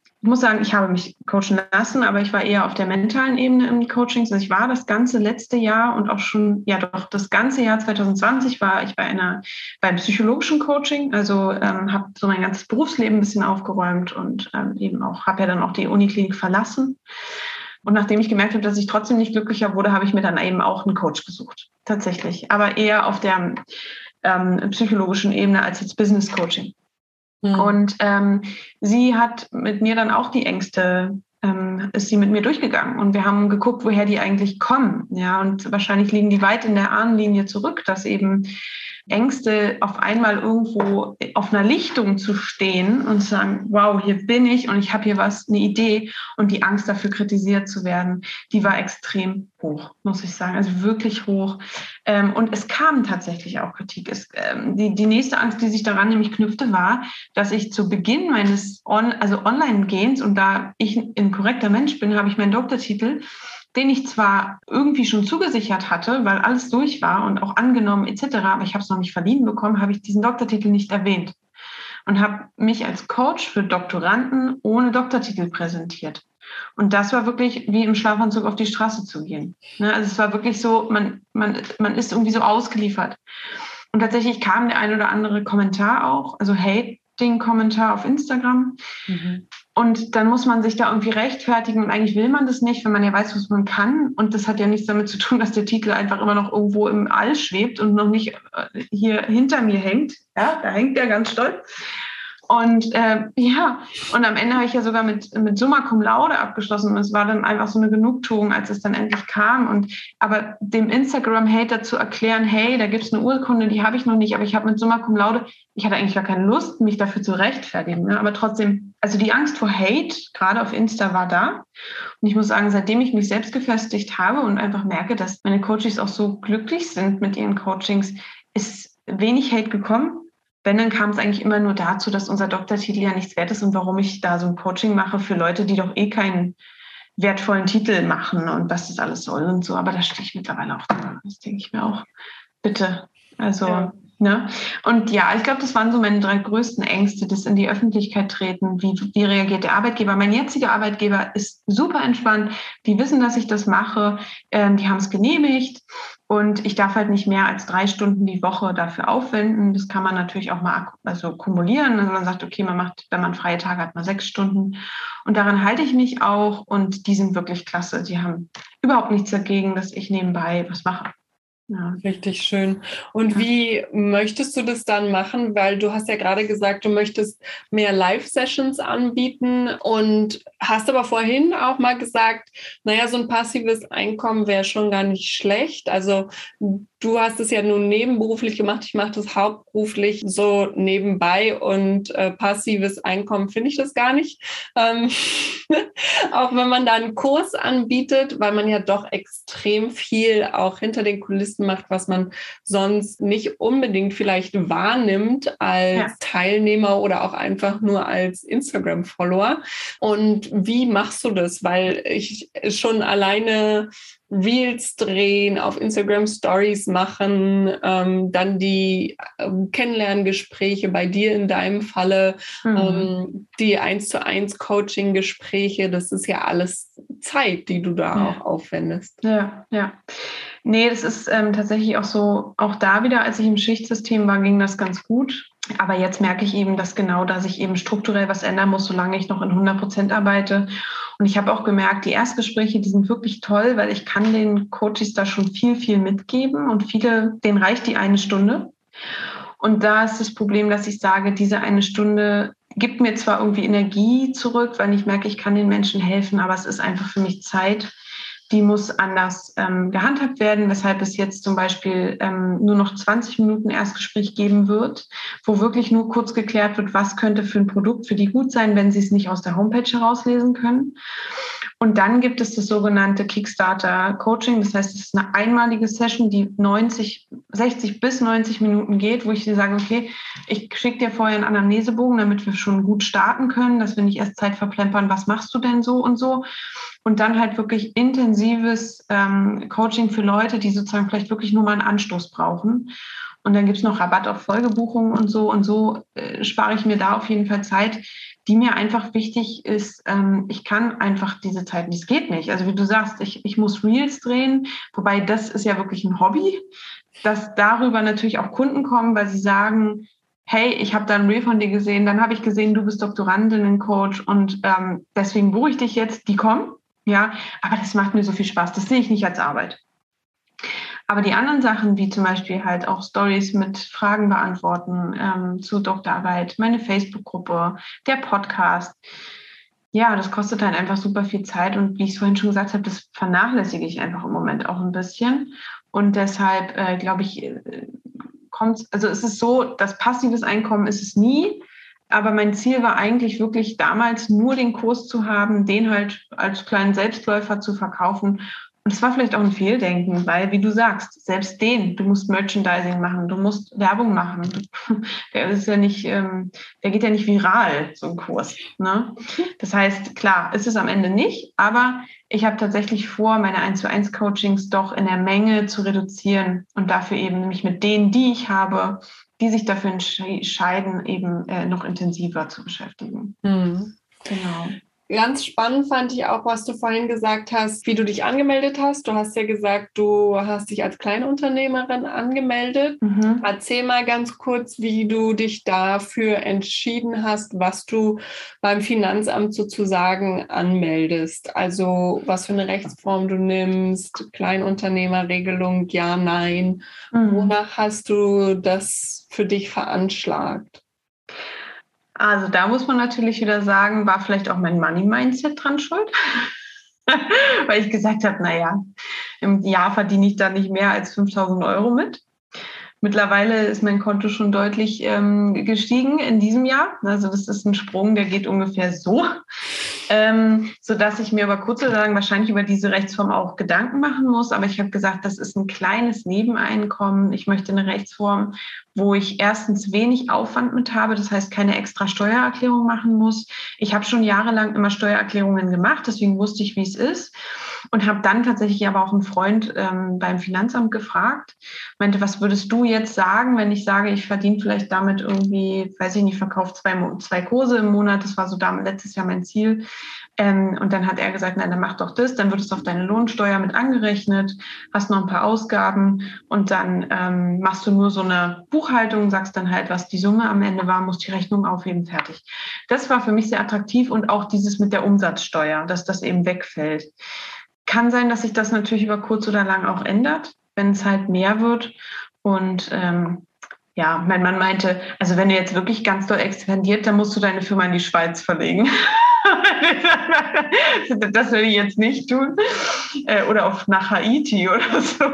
ich muss sagen, ich habe mich coachen lassen, aber ich war eher auf der mentalen Ebene im Coaching. Also ich war das ganze letzte Jahr und auch schon, ja doch, das ganze Jahr 2020 war ich bei einer, beim psychologischen Coaching. Also ähm, habe so mein ganzes Berufsleben ein bisschen aufgeräumt und ähm, eben auch, habe ja dann auch die Uniklinik verlassen. Und nachdem ich gemerkt habe, dass ich trotzdem nicht glücklicher wurde, habe ich mir dann eben auch einen Coach gesucht. Tatsächlich. Aber eher auf der ähm, psychologischen Ebene als jetzt Business Coaching. Mhm. Und ähm, sie hat mit mir dann auch die Ängste, ähm, ist sie mit mir durchgegangen und wir haben geguckt, woher die eigentlich kommen. Ja, und wahrscheinlich liegen die weit in der Ahnenlinie zurück, dass eben Ängste, auf einmal irgendwo auf einer Lichtung zu stehen und zu sagen, wow, hier bin ich und ich habe hier was, eine Idee und die Angst dafür kritisiert zu werden, die war extrem hoch, muss ich sagen, also wirklich hoch. Ähm, und es kam tatsächlich auch Kritik. Ähm, die, die nächste Angst, die sich daran nämlich knüpfte, war, dass ich zu Beginn meines On also Online-Gehens und da ich ein korrekter Mensch bin, habe ich meinen Doktortitel den ich zwar irgendwie schon zugesichert hatte, weil alles durch war und auch angenommen etc., aber ich habe es noch nicht verliehen bekommen, habe ich diesen Doktortitel nicht erwähnt und habe mich als Coach für Doktoranden ohne Doktortitel präsentiert. Und das war wirklich wie im Schlafanzug auf die Straße zu gehen. Ne, also es war wirklich so, man, man, man ist irgendwie so ausgeliefert. Und tatsächlich kam der ein oder andere Kommentar auch, also Hate-Ding-Kommentar auf Instagram. Mhm. Und dann muss man sich da irgendwie rechtfertigen und eigentlich will man das nicht, wenn man ja weiß, was man kann. Und das hat ja nichts damit zu tun, dass der Titel einfach immer noch irgendwo im All schwebt und noch nicht äh, hier hinter mir hängt. Ja, da hängt er ganz stolz. Und äh, ja, und am Ende habe ich ja sogar mit, mit Summa Cum Laude abgeschlossen. Und es war dann einfach so eine Genugtuung, als es dann endlich kam. Und aber dem Instagram-Hater zu erklären, hey, da gibt es eine Urkunde, die habe ich noch nicht, aber ich habe mit Summa Cum Laude, ich hatte eigentlich gar keine Lust, mich dafür zu rechtfertigen. Ne? Aber trotzdem, also die Angst vor Hate, gerade auf Insta, war da. Und ich muss sagen, seitdem ich mich selbst gefestigt habe und einfach merke, dass meine Coaches auch so glücklich sind mit ihren Coachings, ist wenig Hate gekommen wenn, dann kam es eigentlich immer nur dazu, dass unser Doktortitel ja nichts wert ist und warum ich da so ein Coaching mache für Leute, die doch eh keinen wertvollen Titel machen und was das alles soll und so. Aber da stehe ich mittlerweile auch dran. Das denke ich mir auch. Bitte. Also, ja. Ne? Und ja, ich glaube, das waren so meine drei größten Ängste, das in die Öffentlichkeit treten. Wie, wie reagiert der Arbeitgeber? Mein jetziger Arbeitgeber ist super entspannt. Die wissen, dass ich das mache. Ähm, die haben es genehmigt. Und ich darf halt nicht mehr als drei Stunden die Woche dafür aufwenden. Das kann man natürlich auch mal also kumulieren. Also man sagt, okay, man macht, wenn man freie Tage hat, mal sechs Stunden. Und daran halte ich mich auch. Und die sind wirklich klasse. Die haben überhaupt nichts dagegen, dass ich nebenbei was mache. Ja. Richtig schön. Und wie möchtest du das dann machen? Weil du hast ja gerade gesagt, du möchtest mehr Live-Sessions anbieten und hast aber vorhin auch mal gesagt, naja, so ein passives Einkommen wäre schon gar nicht schlecht. Also Du hast es ja nun nebenberuflich gemacht. Ich mache das hauptberuflich so nebenbei und äh, passives Einkommen finde ich das gar nicht. Ähm, auch wenn man da einen Kurs anbietet, weil man ja doch extrem viel auch hinter den Kulissen macht, was man sonst nicht unbedingt vielleicht wahrnimmt als ja. Teilnehmer oder auch einfach nur als Instagram-Follower. Und wie machst du das? Weil ich schon alleine Reels drehen, auf Instagram Stories machen, ähm, dann die ähm, Kennenlerngespräche bei dir in deinem Falle, mhm. ähm, die eins zu eins Coaching-Gespräche, das ist ja alles Zeit, die du da ja. auch aufwendest. Ja, ja. Nee, das ist ähm, tatsächlich auch so, auch da wieder, als ich im Schichtsystem war, ging das ganz gut. Aber jetzt merke ich eben, dass genau da sich eben strukturell was ändern muss, solange ich noch in 100 Prozent arbeite. Und ich habe auch gemerkt, die Erstgespräche, die sind wirklich toll, weil ich kann den Coaches da schon viel, viel mitgeben und viele, denen reicht die eine Stunde. Und da ist das Problem, dass ich sage, diese eine Stunde gibt mir zwar irgendwie Energie zurück, weil ich merke, ich kann den Menschen helfen, aber es ist einfach für mich Zeit, die muss anders ähm, gehandhabt werden, weshalb es jetzt zum Beispiel ähm, nur noch 20 Minuten Erstgespräch geben wird, wo wirklich nur kurz geklärt wird, was könnte für ein Produkt für die gut sein, wenn sie es nicht aus der Homepage herauslesen können. Und dann gibt es das sogenannte Kickstarter Coaching. Das heißt, es ist eine einmalige Session, die 90, 60 bis 90 Minuten geht, wo ich dir sage, okay, ich schicke dir vorher einen Anamnesebogen, damit wir schon gut starten können, dass wir nicht erst Zeit verplempern, was machst du denn so und so. Und dann halt wirklich intensives ähm, Coaching für Leute, die sozusagen vielleicht wirklich nur mal einen Anstoß brauchen. Und dann gibt es noch Rabatt auf Folgebuchungen und so. Und so äh, spare ich mir da auf jeden Fall Zeit, die mir einfach wichtig ist. Ähm, ich kann einfach diese Zeit nicht. Es geht nicht. Also wie du sagst, ich, ich muss Reels drehen, wobei das ist ja wirklich ein Hobby, dass darüber natürlich auch Kunden kommen, weil sie sagen, hey, ich habe da ein Reel von dir gesehen, dann habe ich gesehen, du bist Doktorandinnen-Coach und ähm, deswegen buche ich dich jetzt. Die kommen, ja, aber das macht mir so viel Spaß. Das sehe ich nicht als Arbeit. Aber die anderen Sachen, wie zum Beispiel halt auch Stories mit Fragen beantworten ähm, zu Doktorarbeit, meine Facebook-Gruppe, der Podcast, ja, das kostet halt einfach super viel Zeit und wie ich es vorhin schon gesagt habe, das vernachlässige ich einfach im Moment auch ein bisschen. Und deshalb äh, glaube ich, äh, kommt, also es ist so, das passives Einkommen ist es nie. Aber mein Ziel war eigentlich wirklich damals nur den Kurs zu haben, den halt als kleinen Selbstläufer zu verkaufen und es war vielleicht auch ein Fehldenken, weil, wie du sagst, selbst den, du musst Merchandising machen, du musst Werbung machen. Der ist ja nicht, ähm, der geht ja nicht viral, so ein Kurs. Ne? Das heißt, klar, ist es am Ende nicht, aber ich habe tatsächlich vor, meine 1 zu 1 Coachings doch in der Menge zu reduzieren und dafür eben nämlich mit denen, die ich habe, die sich dafür entscheiden, eben äh, noch intensiver zu beschäftigen. Mhm. Genau. Ganz spannend fand ich auch, was du vorhin gesagt hast, wie du dich angemeldet hast. Du hast ja gesagt, du hast dich als Kleinunternehmerin angemeldet. Mhm. Erzähl mal ganz kurz, wie du dich dafür entschieden hast, was du beim Finanzamt sozusagen anmeldest. Also was für eine Rechtsform du nimmst, Kleinunternehmerregelung, ja, nein. Mhm. Wonach hast du das für dich veranschlagt? Also da muss man natürlich wieder sagen, war vielleicht auch mein Money-Mindset dran schuld. Weil ich gesagt habe, naja, im Jahr verdiene ich da nicht mehr als 5000 Euro mit. Mittlerweile ist mein Konto schon deutlich ähm, gestiegen in diesem Jahr. Also das ist ein Sprung, der geht ungefähr so, ähm, so dass ich mir aber kurz oder lang wahrscheinlich über diese Rechtsform auch Gedanken machen muss. Aber ich habe gesagt, das ist ein kleines Nebeneinkommen. Ich möchte eine Rechtsform, wo ich erstens wenig Aufwand mit habe, das heißt keine extra Steuererklärung machen muss. Ich habe schon jahrelang immer Steuererklärungen gemacht, deswegen wusste ich, wie es ist und habe dann tatsächlich aber auch einen Freund ähm, beim Finanzamt gefragt, meinte, was würdest du jetzt sagen, wenn ich sage, ich verdiene vielleicht damit irgendwie, weiß ich nicht, verkauft zwei, zwei Kurse im Monat, das war so damit letztes Jahr mein Ziel. Ähm, und dann hat er gesagt, nein, dann mach doch das, dann wird es auf deine Lohnsteuer mit angerechnet, hast noch ein paar Ausgaben und dann ähm, machst du nur so eine Buchhaltung, sagst dann halt, was die Summe am Ende war, musst die Rechnung aufheben, fertig. Das war für mich sehr attraktiv und auch dieses mit der Umsatzsteuer, dass das eben wegfällt. Kann sein, dass sich das natürlich über kurz oder lang auch ändert, wenn es halt mehr wird. Und ähm, ja, mein Mann meinte, also wenn du jetzt wirklich ganz doll expandiert, dann musst du deine Firma in die Schweiz verlegen. das würde ich jetzt nicht tun. Äh, oder auf nach Haiti oder so.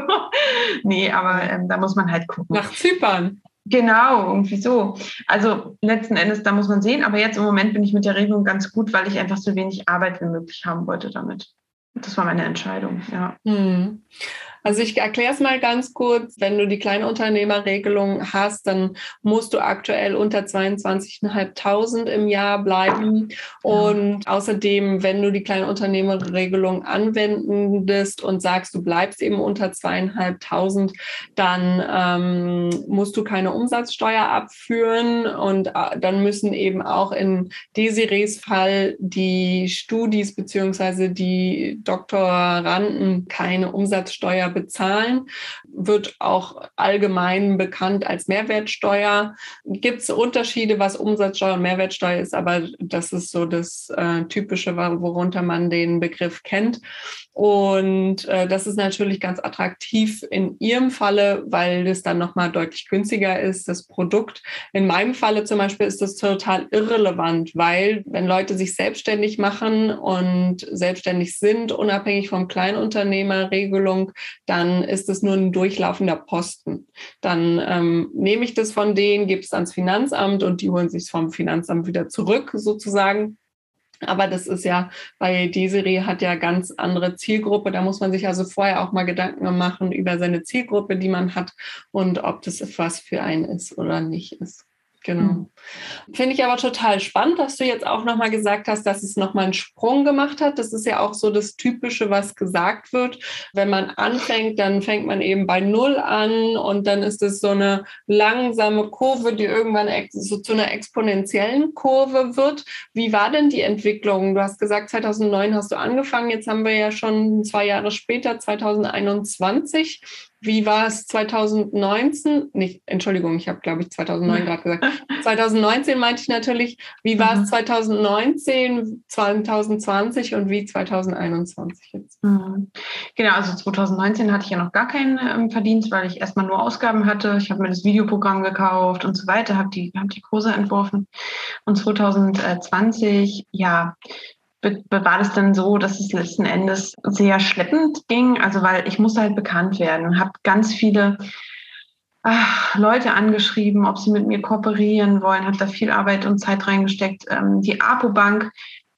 Nee, aber ähm, da muss man halt gucken. Nach Zypern. Genau, irgendwie so. Also letzten Endes, da muss man sehen. Aber jetzt im Moment bin ich mit der Regelung ganz gut, weil ich einfach so wenig Arbeit wie möglich haben wollte damit. Das war meine Entscheidung, ja. Hm. Also ich erkläre es mal ganz kurz. Wenn du die Kleinunternehmerregelung hast, dann musst du aktuell unter 22.500 im Jahr bleiben. Und außerdem, wenn du die Kleinunternehmerregelung anwendest und sagst, du bleibst eben unter 2.500, dann ähm, musst du keine Umsatzsteuer abführen. Und äh, dann müssen eben auch in Desirees Fall die Studis beziehungsweise die Doktoranden keine Umsatzsteuer Bezahlen. Wird auch allgemein bekannt als Mehrwertsteuer. Gibt es Unterschiede, was Umsatzsteuer und Mehrwertsteuer ist, aber das ist so das äh, Typische, worunter man den Begriff kennt. Und äh, das ist natürlich ganz attraktiv in Ihrem Falle, weil das dann nochmal deutlich günstiger ist, das Produkt. In meinem Falle zum Beispiel ist das total irrelevant, weil wenn Leute sich selbstständig machen und selbstständig sind, unabhängig vom Kleinunternehmerregelung, dann ist es nur ein durchlaufender Posten. Dann ähm, nehme ich das von denen, gebe es ans Finanzamt und die holen sich vom Finanzamt wieder zurück sozusagen. Aber das ist ja, weil Desiree hat ja ganz andere Zielgruppe. Da muss man sich also vorher auch mal Gedanken machen über seine Zielgruppe, die man hat und ob das was für einen ist oder nicht ist. Genau. Mhm. Finde ich aber total spannend, dass du jetzt auch nochmal gesagt hast, dass es nochmal einen Sprung gemacht hat. Das ist ja auch so das Typische, was gesagt wird. Wenn man anfängt, dann fängt man eben bei Null an und dann ist es so eine langsame Kurve, die irgendwann so zu einer exponentiellen Kurve wird. Wie war denn die Entwicklung? Du hast gesagt, 2009 hast du angefangen. Jetzt haben wir ja schon zwei Jahre später, 2021. Wie war es 2019? Nicht, Entschuldigung, ich habe, glaube ich, 2009 gerade gesagt. 2019 meinte ich natürlich, wie war es 2019, 2020 und wie 2021 jetzt? Mhm. Genau, also 2019 hatte ich ja noch gar keinen ähm, Verdienst, weil ich erstmal nur Ausgaben hatte. Ich habe mir das Videoprogramm gekauft und so weiter, habe die, hab die Kurse entworfen. Und 2020, ja, war das dann so, dass es letzten Endes sehr schleppend ging. Also weil ich musste halt bekannt werden und habe ganz viele ach, Leute angeschrieben, ob sie mit mir kooperieren wollen, habe da viel Arbeit und Zeit reingesteckt. Ähm, die APO-Bank,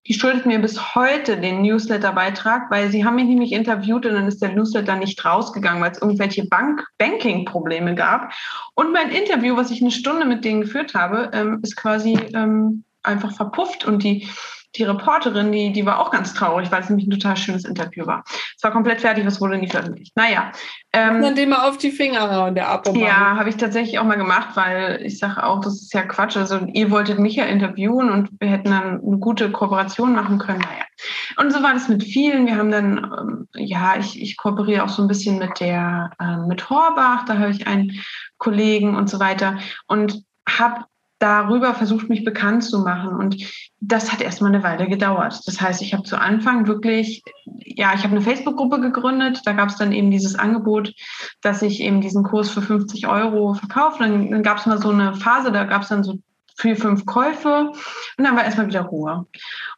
die schuldet mir bis heute den Newsletter-Beitrag, weil sie haben mich nämlich interviewt und dann ist der Newsletter nicht rausgegangen, weil es irgendwelche Bank Banking-Probleme gab. Und mein Interview, was ich eine Stunde mit denen geführt habe, ähm, ist quasi ähm, einfach verpufft und die die Reporterin, die, die war auch ganz traurig, weil es nämlich ein total schönes Interview war. Es war komplett fertig, was wurde nie veröffentlicht. Naja. Ähm, dann dem mal auf die Finger hauen, der Abo. Ja, habe ich tatsächlich auch mal gemacht, weil ich sage auch, das ist ja Quatsch. Also ihr wolltet mich ja interviewen und wir hätten dann eine gute Kooperation machen können. Naja. Und so war das mit vielen. Wir haben dann, ähm, ja, ich, ich kooperiere auch so ein bisschen mit der, äh, mit Horbach, da habe ich einen Kollegen und so weiter. Und habe darüber versucht, mich bekannt zu machen. Und das hat erstmal eine Weile gedauert. Das heißt, ich habe zu Anfang wirklich, ja, ich habe eine Facebook-Gruppe gegründet. Da gab es dann eben dieses Angebot, dass ich eben diesen Kurs für 50 Euro verkaufe. Dann, dann gab es mal so eine Phase, da gab es dann so vier, fünf Käufe und dann war erstmal wieder Ruhe.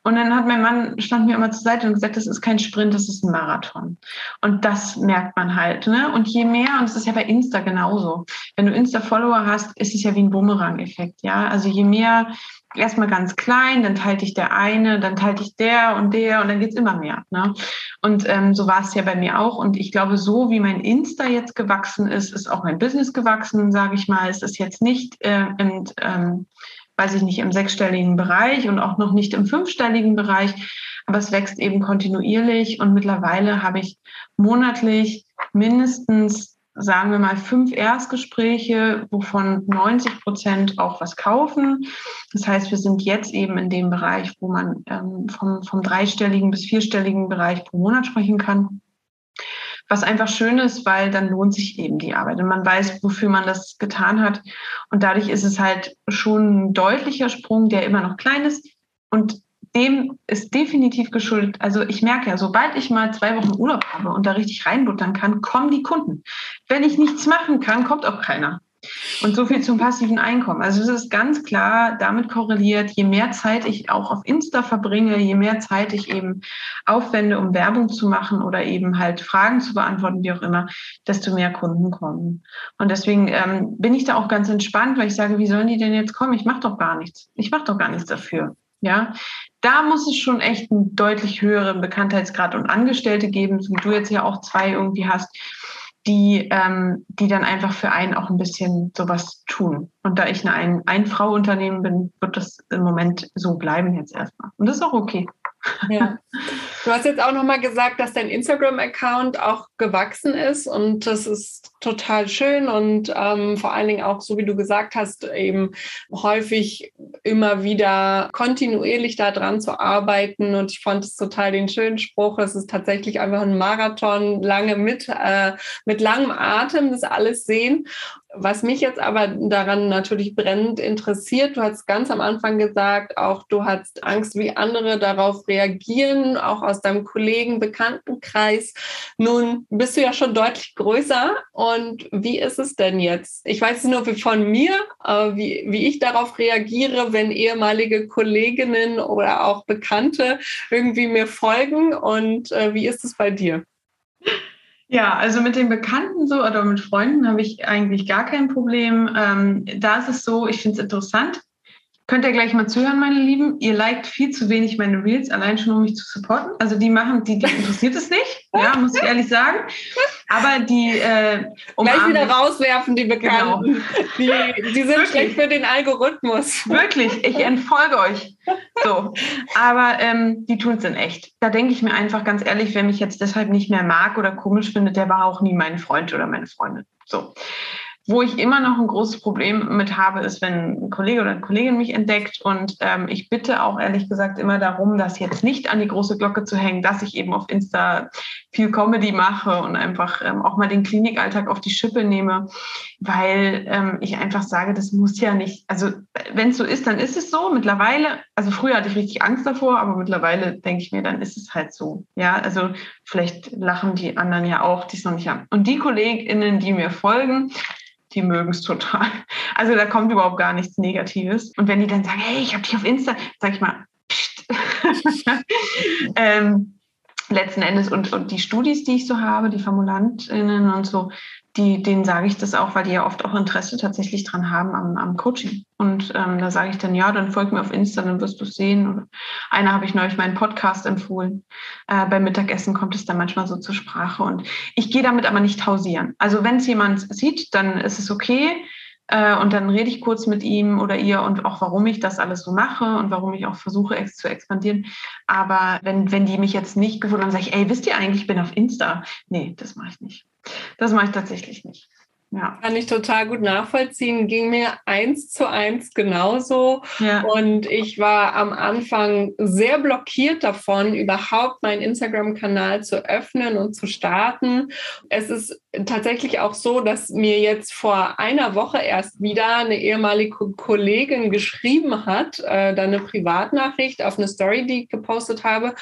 Und dann hat mein Mann, stand mir immer zur Seite und gesagt, das ist kein Sprint, das ist ein Marathon. Und das merkt man halt. Ne? Und je mehr, und es ist ja bei Insta genauso, wenn du Insta-Follower hast, ist es ja wie ein Bumerang-Effekt. Ja? Also je mehr erstmal ganz klein, dann teilt dich der eine, dann teilt dich der und der und dann geht's immer mehr. Ne? Und ähm, so war es ja bei mir auch. Und ich glaube, so wie mein Insta jetzt gewachsen ist, ist auch mein Business gewachsen, sage ich mal. Es ist jetzt nicht äh, im, ähm, weiß ich nicht, im sechsstelligen Bereich und auch noch nicht im fünfstelligen Bereich, aber es wächst eben kontinuierlich und mittlerweile habe ich monatlich mindestens, sagen wir mal, fünf Erstgespräche, wovon 90 Prozent auch was kaufen. Das heißt, wir sind jetzt eben in dem Bereich, wo man ähm, vom, vom dreistelligen bis vierstelligen Bereich pro Monat sprechen kann. Was einfach schön ist, weil dann lohnt sich eben die Arbeit und man weiß, wofür man das getan hat. Und dadurch ist es halt schon ein deutlicher Sprung, der immer noch klein ist. Und dem ist definitiv geschuldet. Also ich merke ja, sobald ich mal zwei Wochen Urlaub habe und da richtig reinbuttern kann, kommen die Kunden. Wenn ich nichts machen kann, kommt auch keiner. Und so viel zum passiven Einkommen. Also es ist ganz klar damit korreliert, je mehr Zeit ich auch auf Insta verbringe, je mehr Zeit ich eben aufwende, um Werbung zu machen oder eben halt Fragen zu beantworten, wie auch immer, desto mehr Kunden kommen. Und deswegen ähm, bin ich da auch ganz entspannt, weil ich sage, wie sollen die denn jetzt kommen? Ich mache doch gar nichts. Ich mache doch gar nichts dafür. Ja, da muss es schon echt einen deutlich höheren Bekanntheitsgrad und Angestellte geben, wie du jetzt ja auch zwei irgendwie hast die, ähm, die dann einfach für einen auch ein bisschen sowas tun. Und da ich ein Ein-Frau-Unternehmen bin, wird das im Moment so bleiben jetzt erstmal. Und das ist auch okay. Ja. Du hast jetzt auch nochmal gesagt, dass dein Instagram-Account auch gewachsen ist und das ist total schön und ähm, vor allen Dingen auch, so wie du gesagt hast, eben häufig immer wieder kontinuierlich daran zu arbeiten und ich fand es total den schönen Spruch, es ist tatsächlich einfach ein Marathon, lange mit, äh, mit langem Atem, das alles sehen was mich jetzt aber daran natürlich brennend interessiert, du hast ganz am Anfang gesagt, auch du hast Angst, wie andere darauf reagieren, auch aus deinem Kollegen, Bekanntenkreis. Nun bist du ja schon deutlich größer und wie ist es denn jetzt? Ich weiß nur von mir, wie, wie ich darauf reagiere, wenn ehemalige Kolleginnen oder auch Bekannte irgendwie mir folgen und äh, wie ist es bei dir? Ja, also mit den Bekannten so oder mit Freunden habe ich eigentlich gar kein Problem. Ähm, da ist es so, ich finde es interessant. Könnt ihr gleich mal zuhören, meine Lieben. Ihr liked viel zu wenig meine Reels, allein schon um mich zu supporten. Also die machen, die, die interessiert es nicht, ja, muss ich ehrlich sagen. Aber die äh, gleich wieder rauswerfen, die Bekannten. Genau. Die, die sind Wirklich. schlecht für den Algorithmus. Wirklich, ich entfolge euch. So. Aber ähm, die tun es in echt. Da denke ich mir einfach ganz ehrlich, wer mich jetzt deshalb nicht mehr mag oder komisch findet, der war auch nie mein Freund oder meine Freundin. So. Wo ich immer noch ein großes Problem mit habe, ist, wenn ein Kollege oder eine Kollegin mich entdeckt. Und ähm, ich bitte auch ehrlich gesagt immer darum, das jetzt nicht an die große Glocke zu hängen, dass ich eben auf Insta viel Comedy mache und einfach ähm, auch mal den Klinikalltag auf die Schippe nehme, weil ähm, ich einfach sage, das muss ja nicht, also wenn es so ist, dann ist es so. Mittlerweile, also früher hatte ich richtig Angst davor, aber mittlerweile denke ich mir, dann ist es halt so. Ja, also vielleicht lachen die anderen ja auch, die es noch nicht haben. Und die KollegInnen, die mir folgen, die mögen es total. Also da kommt überhaupt gar nichts Negatives. Und wenn die dann sagen, hey, ich habe dich auf Insta, sage ich mal, pst. ähm, letzten Endes und, und die Studis, die ich so habe, die Formulantinnen und so, die, denen sage ich das auch, weil die ja oft auch Interesse tatsächlich dran haben am, am Coaching. Und ähm, da sage ich dann, ja, dann folg mir auf Insta, dann wirst du es sehen. Oder einer habe ich neulich meinen Podcast empfohlen. Äh, beim Mittagessen kommt es dann manchmal so zur Sprache. Und ich gehe damit aber nicht hausieren. Also wenn es jemand sieht, dann ist es okay. Äh, und dann rede ich kurz mit ihm oder ihr und auch, warum ich das alles so mache und warum ich auch versuche, ex zu expandieren. Aber wenn, wenn die mich jetzt nicht gefunden haben, sage ich, ey, wisst ihr eigentlich, ich bin auf Insta? Nee, das mache ich nicht. Das mache ich tatsächlich nicht. Ja. Kann ich total gut nachvollziehen. Ging mir eins zu eins genauso. Ja. Und ich war am Anfang sehr blockiert davon, überhaupt meinen Instagram-Kanal zu öffnen und zu starten. Es ist tatsächlich auch so, dass mir jetzt vor einer Woche erst wieder eine ehemalige Kollegin geschrieben hat, äh, dann eine Privatnachricht auf eine Story, die ich gepostet habe.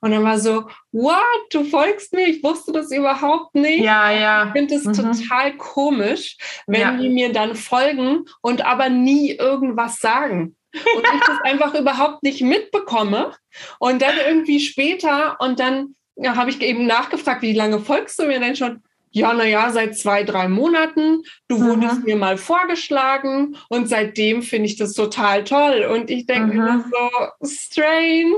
Und dann war so, what, du folgst mir? Ich wusste das überhaupt nicht. Ja, ja. Ich finde es mhm. total komisch, wenn ja. die mir dann folgen und aber nie irgendwas sagen. Und ich das einfach überhaupt nicht mitbekomme. Und dann irgendwie später und dann ja, habe ich eben nachgefragt, wie lange folgst du mir denn schon? Ja, naja, seit zwei, drei Monaten. Du mhm. wurdest mir mal vorgeschlagen und seitdem finde ich das total toll. Und ich denke mir so, strange.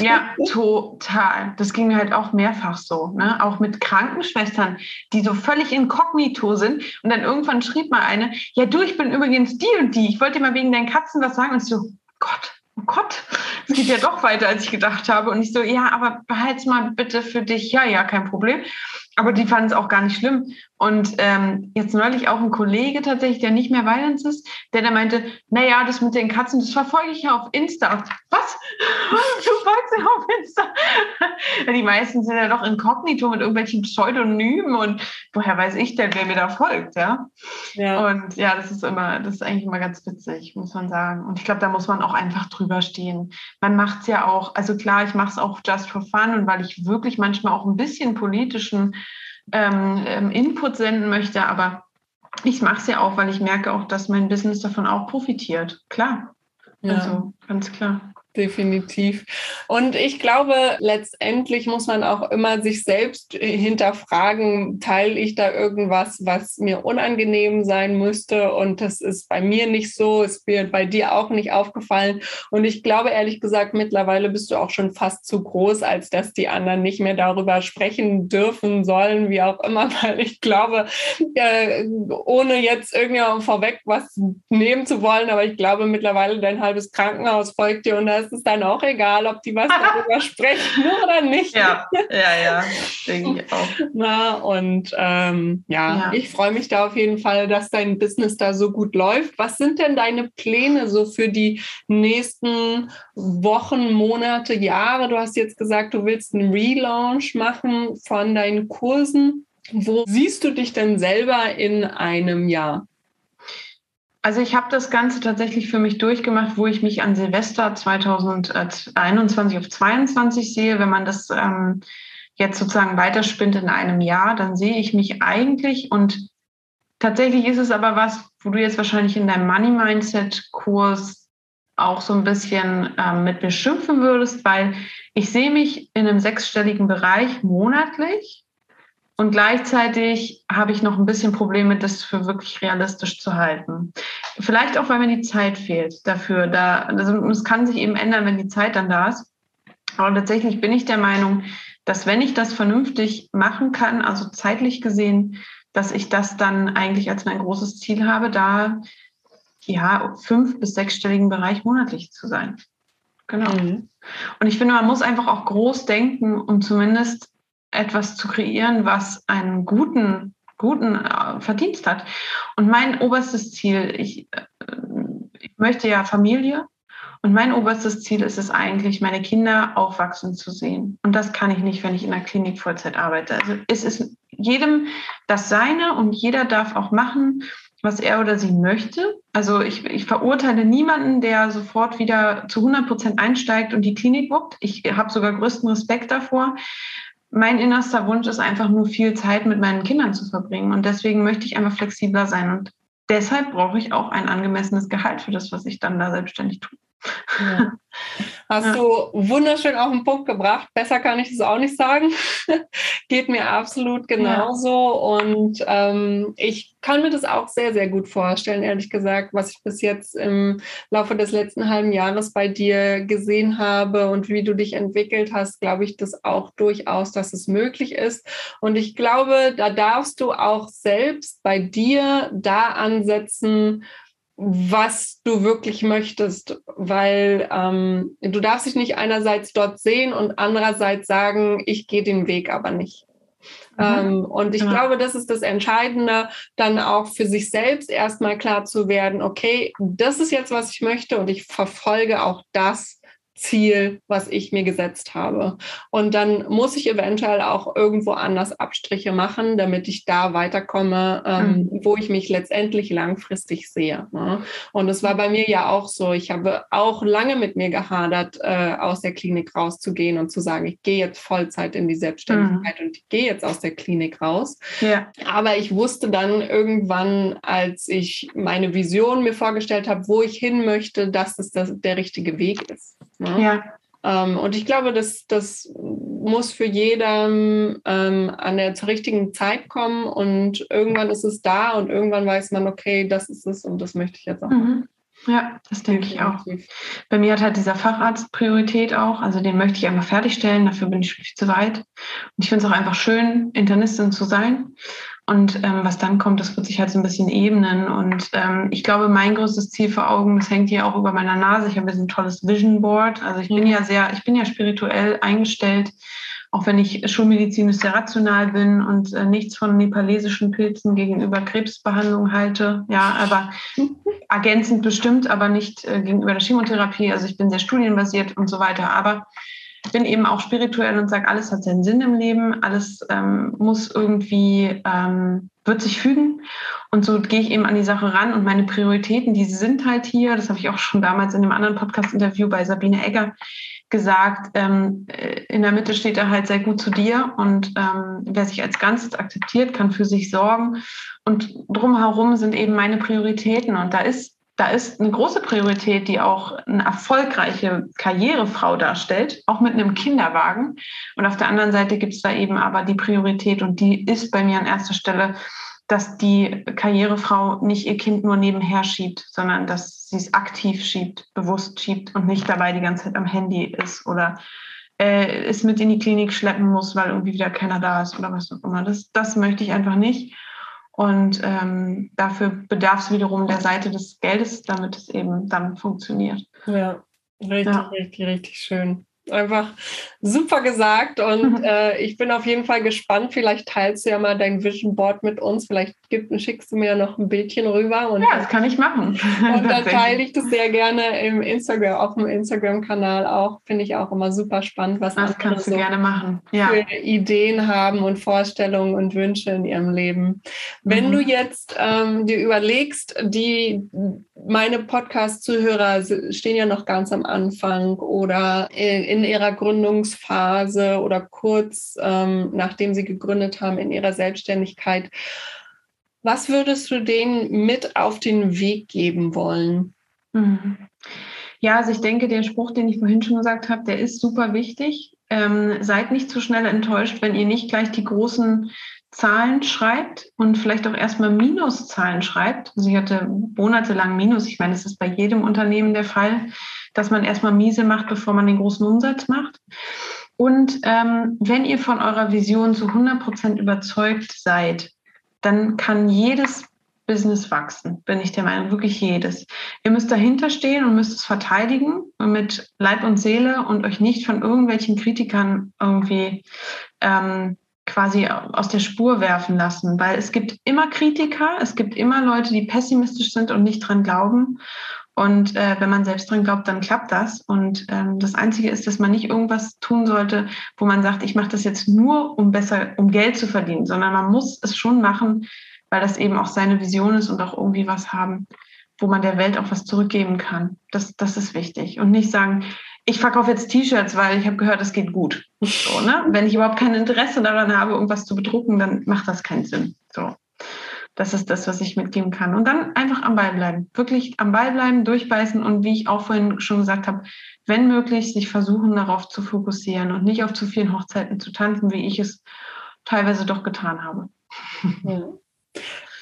Ja, total. Das ging mir halt auch mehrfach so. Ne? Auch mit Krankenschwestern, die so völlig inkognito sind. Und dann irgendwann schrieb mal eine, ja du, ich bin übrigens die und die. Ich wollte dir mal wegen deinen Katzen was sagen. Und so, Gott, oh Gott, es geht ja doch weiter, als ich gedacht habe. Und ich so, ja, aber behalt's mal bitte für dich. Ja, ja, kein Problem. Aber die fanden es auch gar nicht schlimm. Und ähm, jetzt neulich auch ein Kollege tatsächlich, der nicht mehr Violence ist, der dann meinte, naja, das mit den Katzen, das verfolge ich ja auf Insta. Was? Du folgst ja auf Insta? die meisten sind ja doch inkognito mit irgendwelchen Pseudonymen und woher weiß ich denn, wer mir da folgt, ja? ja. Und ja, das ist immer, das ist eigentlich immer ganz witzig, muss man sagen. Und ich glaube, da muss man auch einfach drüber stehen. Man macht es ja auch, also klar, ich mache es auch just for fun und weil ich wirklich manchmal auch ein bisschen politischen ähm, ähm, Input senden möchte, aber ich mache es ja auch, weil ich merke auch, dass mein Business davon auch profitiert. Klar. Ja. Also ganz klar. Definitiv. Und ich glaube, letztendlich muss man auch immer sich selbst hinterfragen, teile ich da irgendwas, was mir unangenehm sein müsste? Und das ist bei mir nicht so, es wird bei dir auch nicht aufgefallen. Und ich glaube, ehrlich gesagt, mittlerweile bist du auch schon fast zu groß, als dass die anderen nicht mehr darüber sprechen dürfen, sollen, wie auch immer, weil ich glaube, äh, ohne jetzt irgendwie vorweg was nehmen zu wollen, aber ich glaube mittlerweile dein halbes Krankenhaus folgt dir und da ist es dann auch egal, ob die was darüber sprechen oder nicht. Ja, ja, ja, denke ich auch. Na, und ähm, ja, ja, ich freue mich da auf jeden Fall, dass dein Business da so gut läuft. Was sind denn deine Pläne so für die nächsten Wochen, Monate, Jahre? Du hast jetzt gesagt, du willst einen Relaunch machen von deinen Kursen. Wo siehst du dich denn selber in einem Jahr? Also ich habe das Ganze tatsächlich für mich durchgemacht, wo ich mich an Silvester 2021 auf 22 sehe. Wenn man das ähm, jetzt sozusagen weiterspinnt in einem Jahr, dann sehe ich mich eigentlich und tatsächlich ist es aber was, wo du jetzt wahrscheinlich in deinem Money Mindset Kurs auch so ein bisschen ähm, mit beschimpfen würdest, weil ich sehe mich in einem sechsstelligen Bereich monatlich und gleichzeitig habe ich noch ein bisschen Probleme, das für wirklich realistisch zu halten. Vielleicht auch, weil mir die Zeit fehlt dafür. Da, also es kann sich eben ändern, wenn die Zeit dann da ist. Aber tatsächlich bin ich der Meinung, dass wenn ich das vernünftig machen kann, also zeitlich gesehen, dass ich das dann eigentlich als mein großes Ziel habe, da ja fünf- bis sechsstelligen Bereich monatlich zu sein. Genau. Mhm. Und ich finde, man muss einfach auch groß denken, um zumindest etwas zu kreieren, was einen guten, guten äh, Verdienst hat. Und mein oberstes Ziel, ich, äh, ich möchte ja Familie und mein oberstes Ziel ist es eigentlich, meine Kinder aufwachsen zu sehen. Und das kann ich nicht, wenn ich in der Klinik Vollzeit arbeite. Also es ist jedem das Seine und jeder darf auch machen, was er oder sie möchte. Also ich, ich verurteile niemanden, der sofort wieder zu 100 Prozent einsteigt und die Klinik wuppt. Ich habe sogar größten Respekt davor mein innerster Wunsch ist einfach nur viel Zeit mit meinen Kindern zu verbringen. Und deswegen möchte ich einfach flexibler sein. Und deshalb brauche ich auch ein angemessenes Gehalt für das, was ich dann da selbstständig tue. Ja. Hast ja. du wunderschön auf den Punkt gebracht. Besser kann ich es auch nicht sagen. Geht mir absolut genauso. Ja. Und ähm, ich kann mir das auch sehr, sehr gut vorstellen, ehrlich gesagt, was ich bis jetzt im Laufe des letzten halben Jahres bei dir gesehen habe und wie du dich entwickelt hast, glaube ich das auch durchaus, dass es möglich ist. Und ich glaube, da darfst du auch selbst bei dir da ansetzen, was du wirklich möchtest, weil ähm, du darfst dich nicht einerseits dort sehen und andererseits sagen, ich gehe den Weg aber nicht. Mhm. Ähm, und ich ja. glaube, das ist das Entscheidende, dann auch für sich selbst erstmal klar zu werden, okay, das ist jetzt, was ich möchte und ich verfolge auch das, Ziel, was ich mir gesetzt habe. Und dann muss ich eventuell auch irgendwo anders Abstriche machen, damit ich da weiterkomme, ähm, mhm. wo ich mich letztendlich langfristig sehe. Ne? Und es war bei mir ja auch so. Ich habe auch lange mit mir gehadert, äh, aus der Klinik rauszugehen und zu sagen, ich gehe jetzt Vollzeit in die Selbstständigkeit mhm. und ich gehe jetzt aus der Klinik raus. Ja. Aber ich wusste dann irgendwann, als ich meine Vision mir vorgestellt habe, wo ich hin möchte, dass es das der richtige Weg ist. Ne? Ja. Ähm, und ich glaube, das, das muss für jeden ähm, an der zur richtigen Zeit kommen und irgendwann ist es da und irgendwann weiß man, okay, das ist es und das möchte ich jetzt auch machen. Mhm. Ja, das denke ich auch. Bei mir hat halt dieser Facharzt Priorität auch. Also den möchte ich einfach fertigstellen. Dafür bin ich viel zu weit. Und ich finde es auch einfach schön, Internistin zu sein. Und ähm, was dann kommt, das wird sich halt so ein bisschen ebnen. Und ähm, ich glaube, mein größtes Ziel vor Augen, das hängt hier auch über meiner Nase. Ich habe ein tolles Vision Board. Also ich bin ja sehr, ich bin ja spirituell eingestellt, auch wenn ich schulmedizinisch sehr rational bin und äh, nichts von nepalesischen Pilzen gegenüber Krebsbehandlung halte. Ja, aber ergänzend bestimmt, aber nicht äh, gegenüber der Chemotherapie. Also ich bin sehr studienbasiert und so weiter. Aber bin eben auch spirituell und sage, alles hat seinen Sinn im Leben, alles ähm, muss irgendwie, ähm, wird sich fügen. Und so gehe ich eben an die Sache ran und meine Prioritäten, die sind halt hier, das habe ich auch schon damals in einem anderen Podcast-Interview bei Sabine Egger gesagt, ähm, äh, in der Mitte steht er halt sehr gut zu dir und ähm, wer sich als Ganzes akzeptiert, kann für sich sorgen. Und drumherum sind eben meine Prioritäten und da ist da ist eine große Priorität, die auch eine erfolgreiche Karrierefrau darstellt, auch mit einem Kinderwagen. Und auf der anderen Seite gibt es da eben aber die Priorität und die ist bei mir an erster Stelle, dass die Karrierefrau nicht ihr Kind nur nebenher schiebt, sondern dass sie es aktiv schiebt, bewusst schiebt und nicht dabei die ganze Zeit am Handy ist oder äh, es mit in die Klinik schleppen muss, weil irgendwie wieder keiner da ist oder was auch immer. Das, das möchte ich einfach nicht. Und ähm, dafür bedarf es wiederum der Seite des Geldes, damit es eben dann funktioniert. Ja. Richtig, ja. richtig, richtig schön einfach super gesagt und äh, ich bin auf jeden Fall gespannt. Vielleicht teilst du ja mal dein Vision Board mit uns. Vielleicht gibt, schickst du mir noch ein Bildchen rüber. Und, ja, das kann ich machen. Und dann teile ich das sehr gerne im Instagram, auf dem Instagram-Kanal auch. Finde ich auch immer super spannend, was das kannst du so gerne machen. Ja. für Ideen haben und Vorstellungen und Wünsche in ihrem Leben. Wenn mhm. du jetzt ähm, dir überlegst, die meine Podcast-Zuhörer stehen ja noch ganz am Anfang oder in, in ihrer Gründungsphase oder kurz ähm, nachdem sie gegründet haben in ihrer Selbstständigkeit. Was würdest du denen mit auf den Weg geben wollen? Mhm. Ja, also ich denke, der Spruch, den ich vorhin schon gesagt habe, der ist super wichtig. Ähm, seid nicht zu schnell enttäuscht, wenn ihr nicht gleich die großen Zahlen schreibt und vielleicht auch erstmal Minuszahlen schreibt. Also ich hatte monatelang Minus. Ich meine, das ist bei jedem Unternehmen der Fall, dass man erstmal miese macht, bevor man den großen Umsatz macht. Und ähm, wenn ihr von eurer Vision zu 100 Prozent überzeugt seid, dann kann jedes Business wachsen, bin ich der Meinung, wirklich jedes. Ihr müsst dahinter stehen und müsst es verteidigen mit Leib und Seele und euch nicht von irgendwelchen Kritikern irgendwie ähm, quasi aus der Spur werfen lassen, weil es gibt immer Kritiker, es gibt immer Leute, die pessimistisch sind und nicht dran glauben. Und äh, wenn man selbst dran glaubt, dann klappt das. Und ähm, das Einzige ist, dass man nicht irgendwas tun sollte, wo man sagt, ich mache das jetzt nur, um besser, um Geld zu verdienen, sondern man muss es schon machen, weil das eben auch seine Vision ist und auch irgendwie was haben, wo man der Welt auch was zurückgeben kann. Das, das ist wichtig. Und nicht sagen, ich verkaufe jetzt T-Shirts, weil ich habe gehört, es geht gut. So, ne? Wenn ich überhaupt kein Interesse daran habe, irgendwas zu bedrucken, dann macht das keinen Sinn. So. Das ist das, was ich mitgeben kann. Und dann einfach am Ball bleiben. Wirklich am Ball bleiben, durchbeißen und wie ich auch vorhin schon gesagt habe, wenn möglich, sich versuchen, darauf zu fokussieren und nicht auf zu vielen Hochzeiten zu tanzen, wie ich es teilweise doch getan habe. Ja.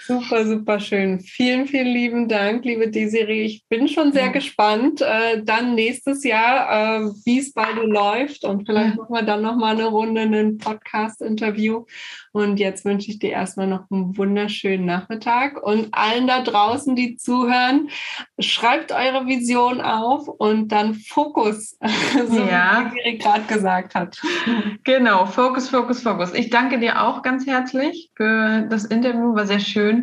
Super, super schön. Vielen, vielen lieben Dank, liebe Desiree. Ich bin schon sehr ja. gespannt, äh, dann nächstes Jahr, äh, wie es bei dir läuft. Und vielleicht machen wir dann nochmal eine Runde, ein Podcast-Interview. Und jetzt wünsche ich dir erstmal noch einen wunderschönen Nachmittag. Und allen da draußen, die zuhören, schreibt eure Vision auf und dann Fokus, so ja. wie Desiree gerade gesagt hat. Genau, Fokus, Fokus, Fokus. Ich danke dir auch ganz herzlich für das Interview, war sehr schön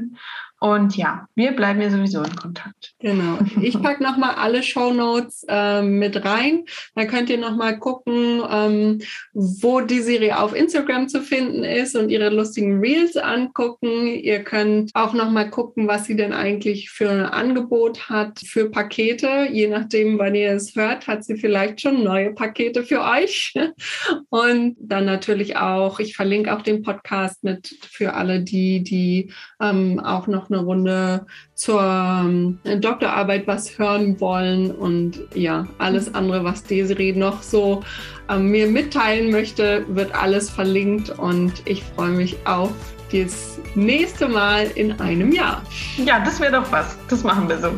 Und ja, wir bleiben ja sowieso in Kontakt. Genau. Ich packe nochmal alle Show Notes ähm, mit rein. Da könnt ihr nochmal gucken, ähm, wo die Serie auf Instagram zu finden ist und ihre lustigen Reels angucken. Ihr könnt auch nochmal gucken, was sie denn eigentlich für ein Angebot hat für Pakete. Je nachdem, wann ihr es hört, hat sie vielleicht schon neue Pakete für euch. Und dann natürlich auch, ich verlinke auch den Podcast mit für alle die, die ähm, auch noch eine Runde zur ähm, Doktorarbeit was hören wollen und ja, alles andere, was Desiree noch so ähm, mir mitteilen möchte, wird alles verlinkt und ich freue mich auf das nächste Mal in einem Jahr. Ja, das wäre doch was. Das machen wir so.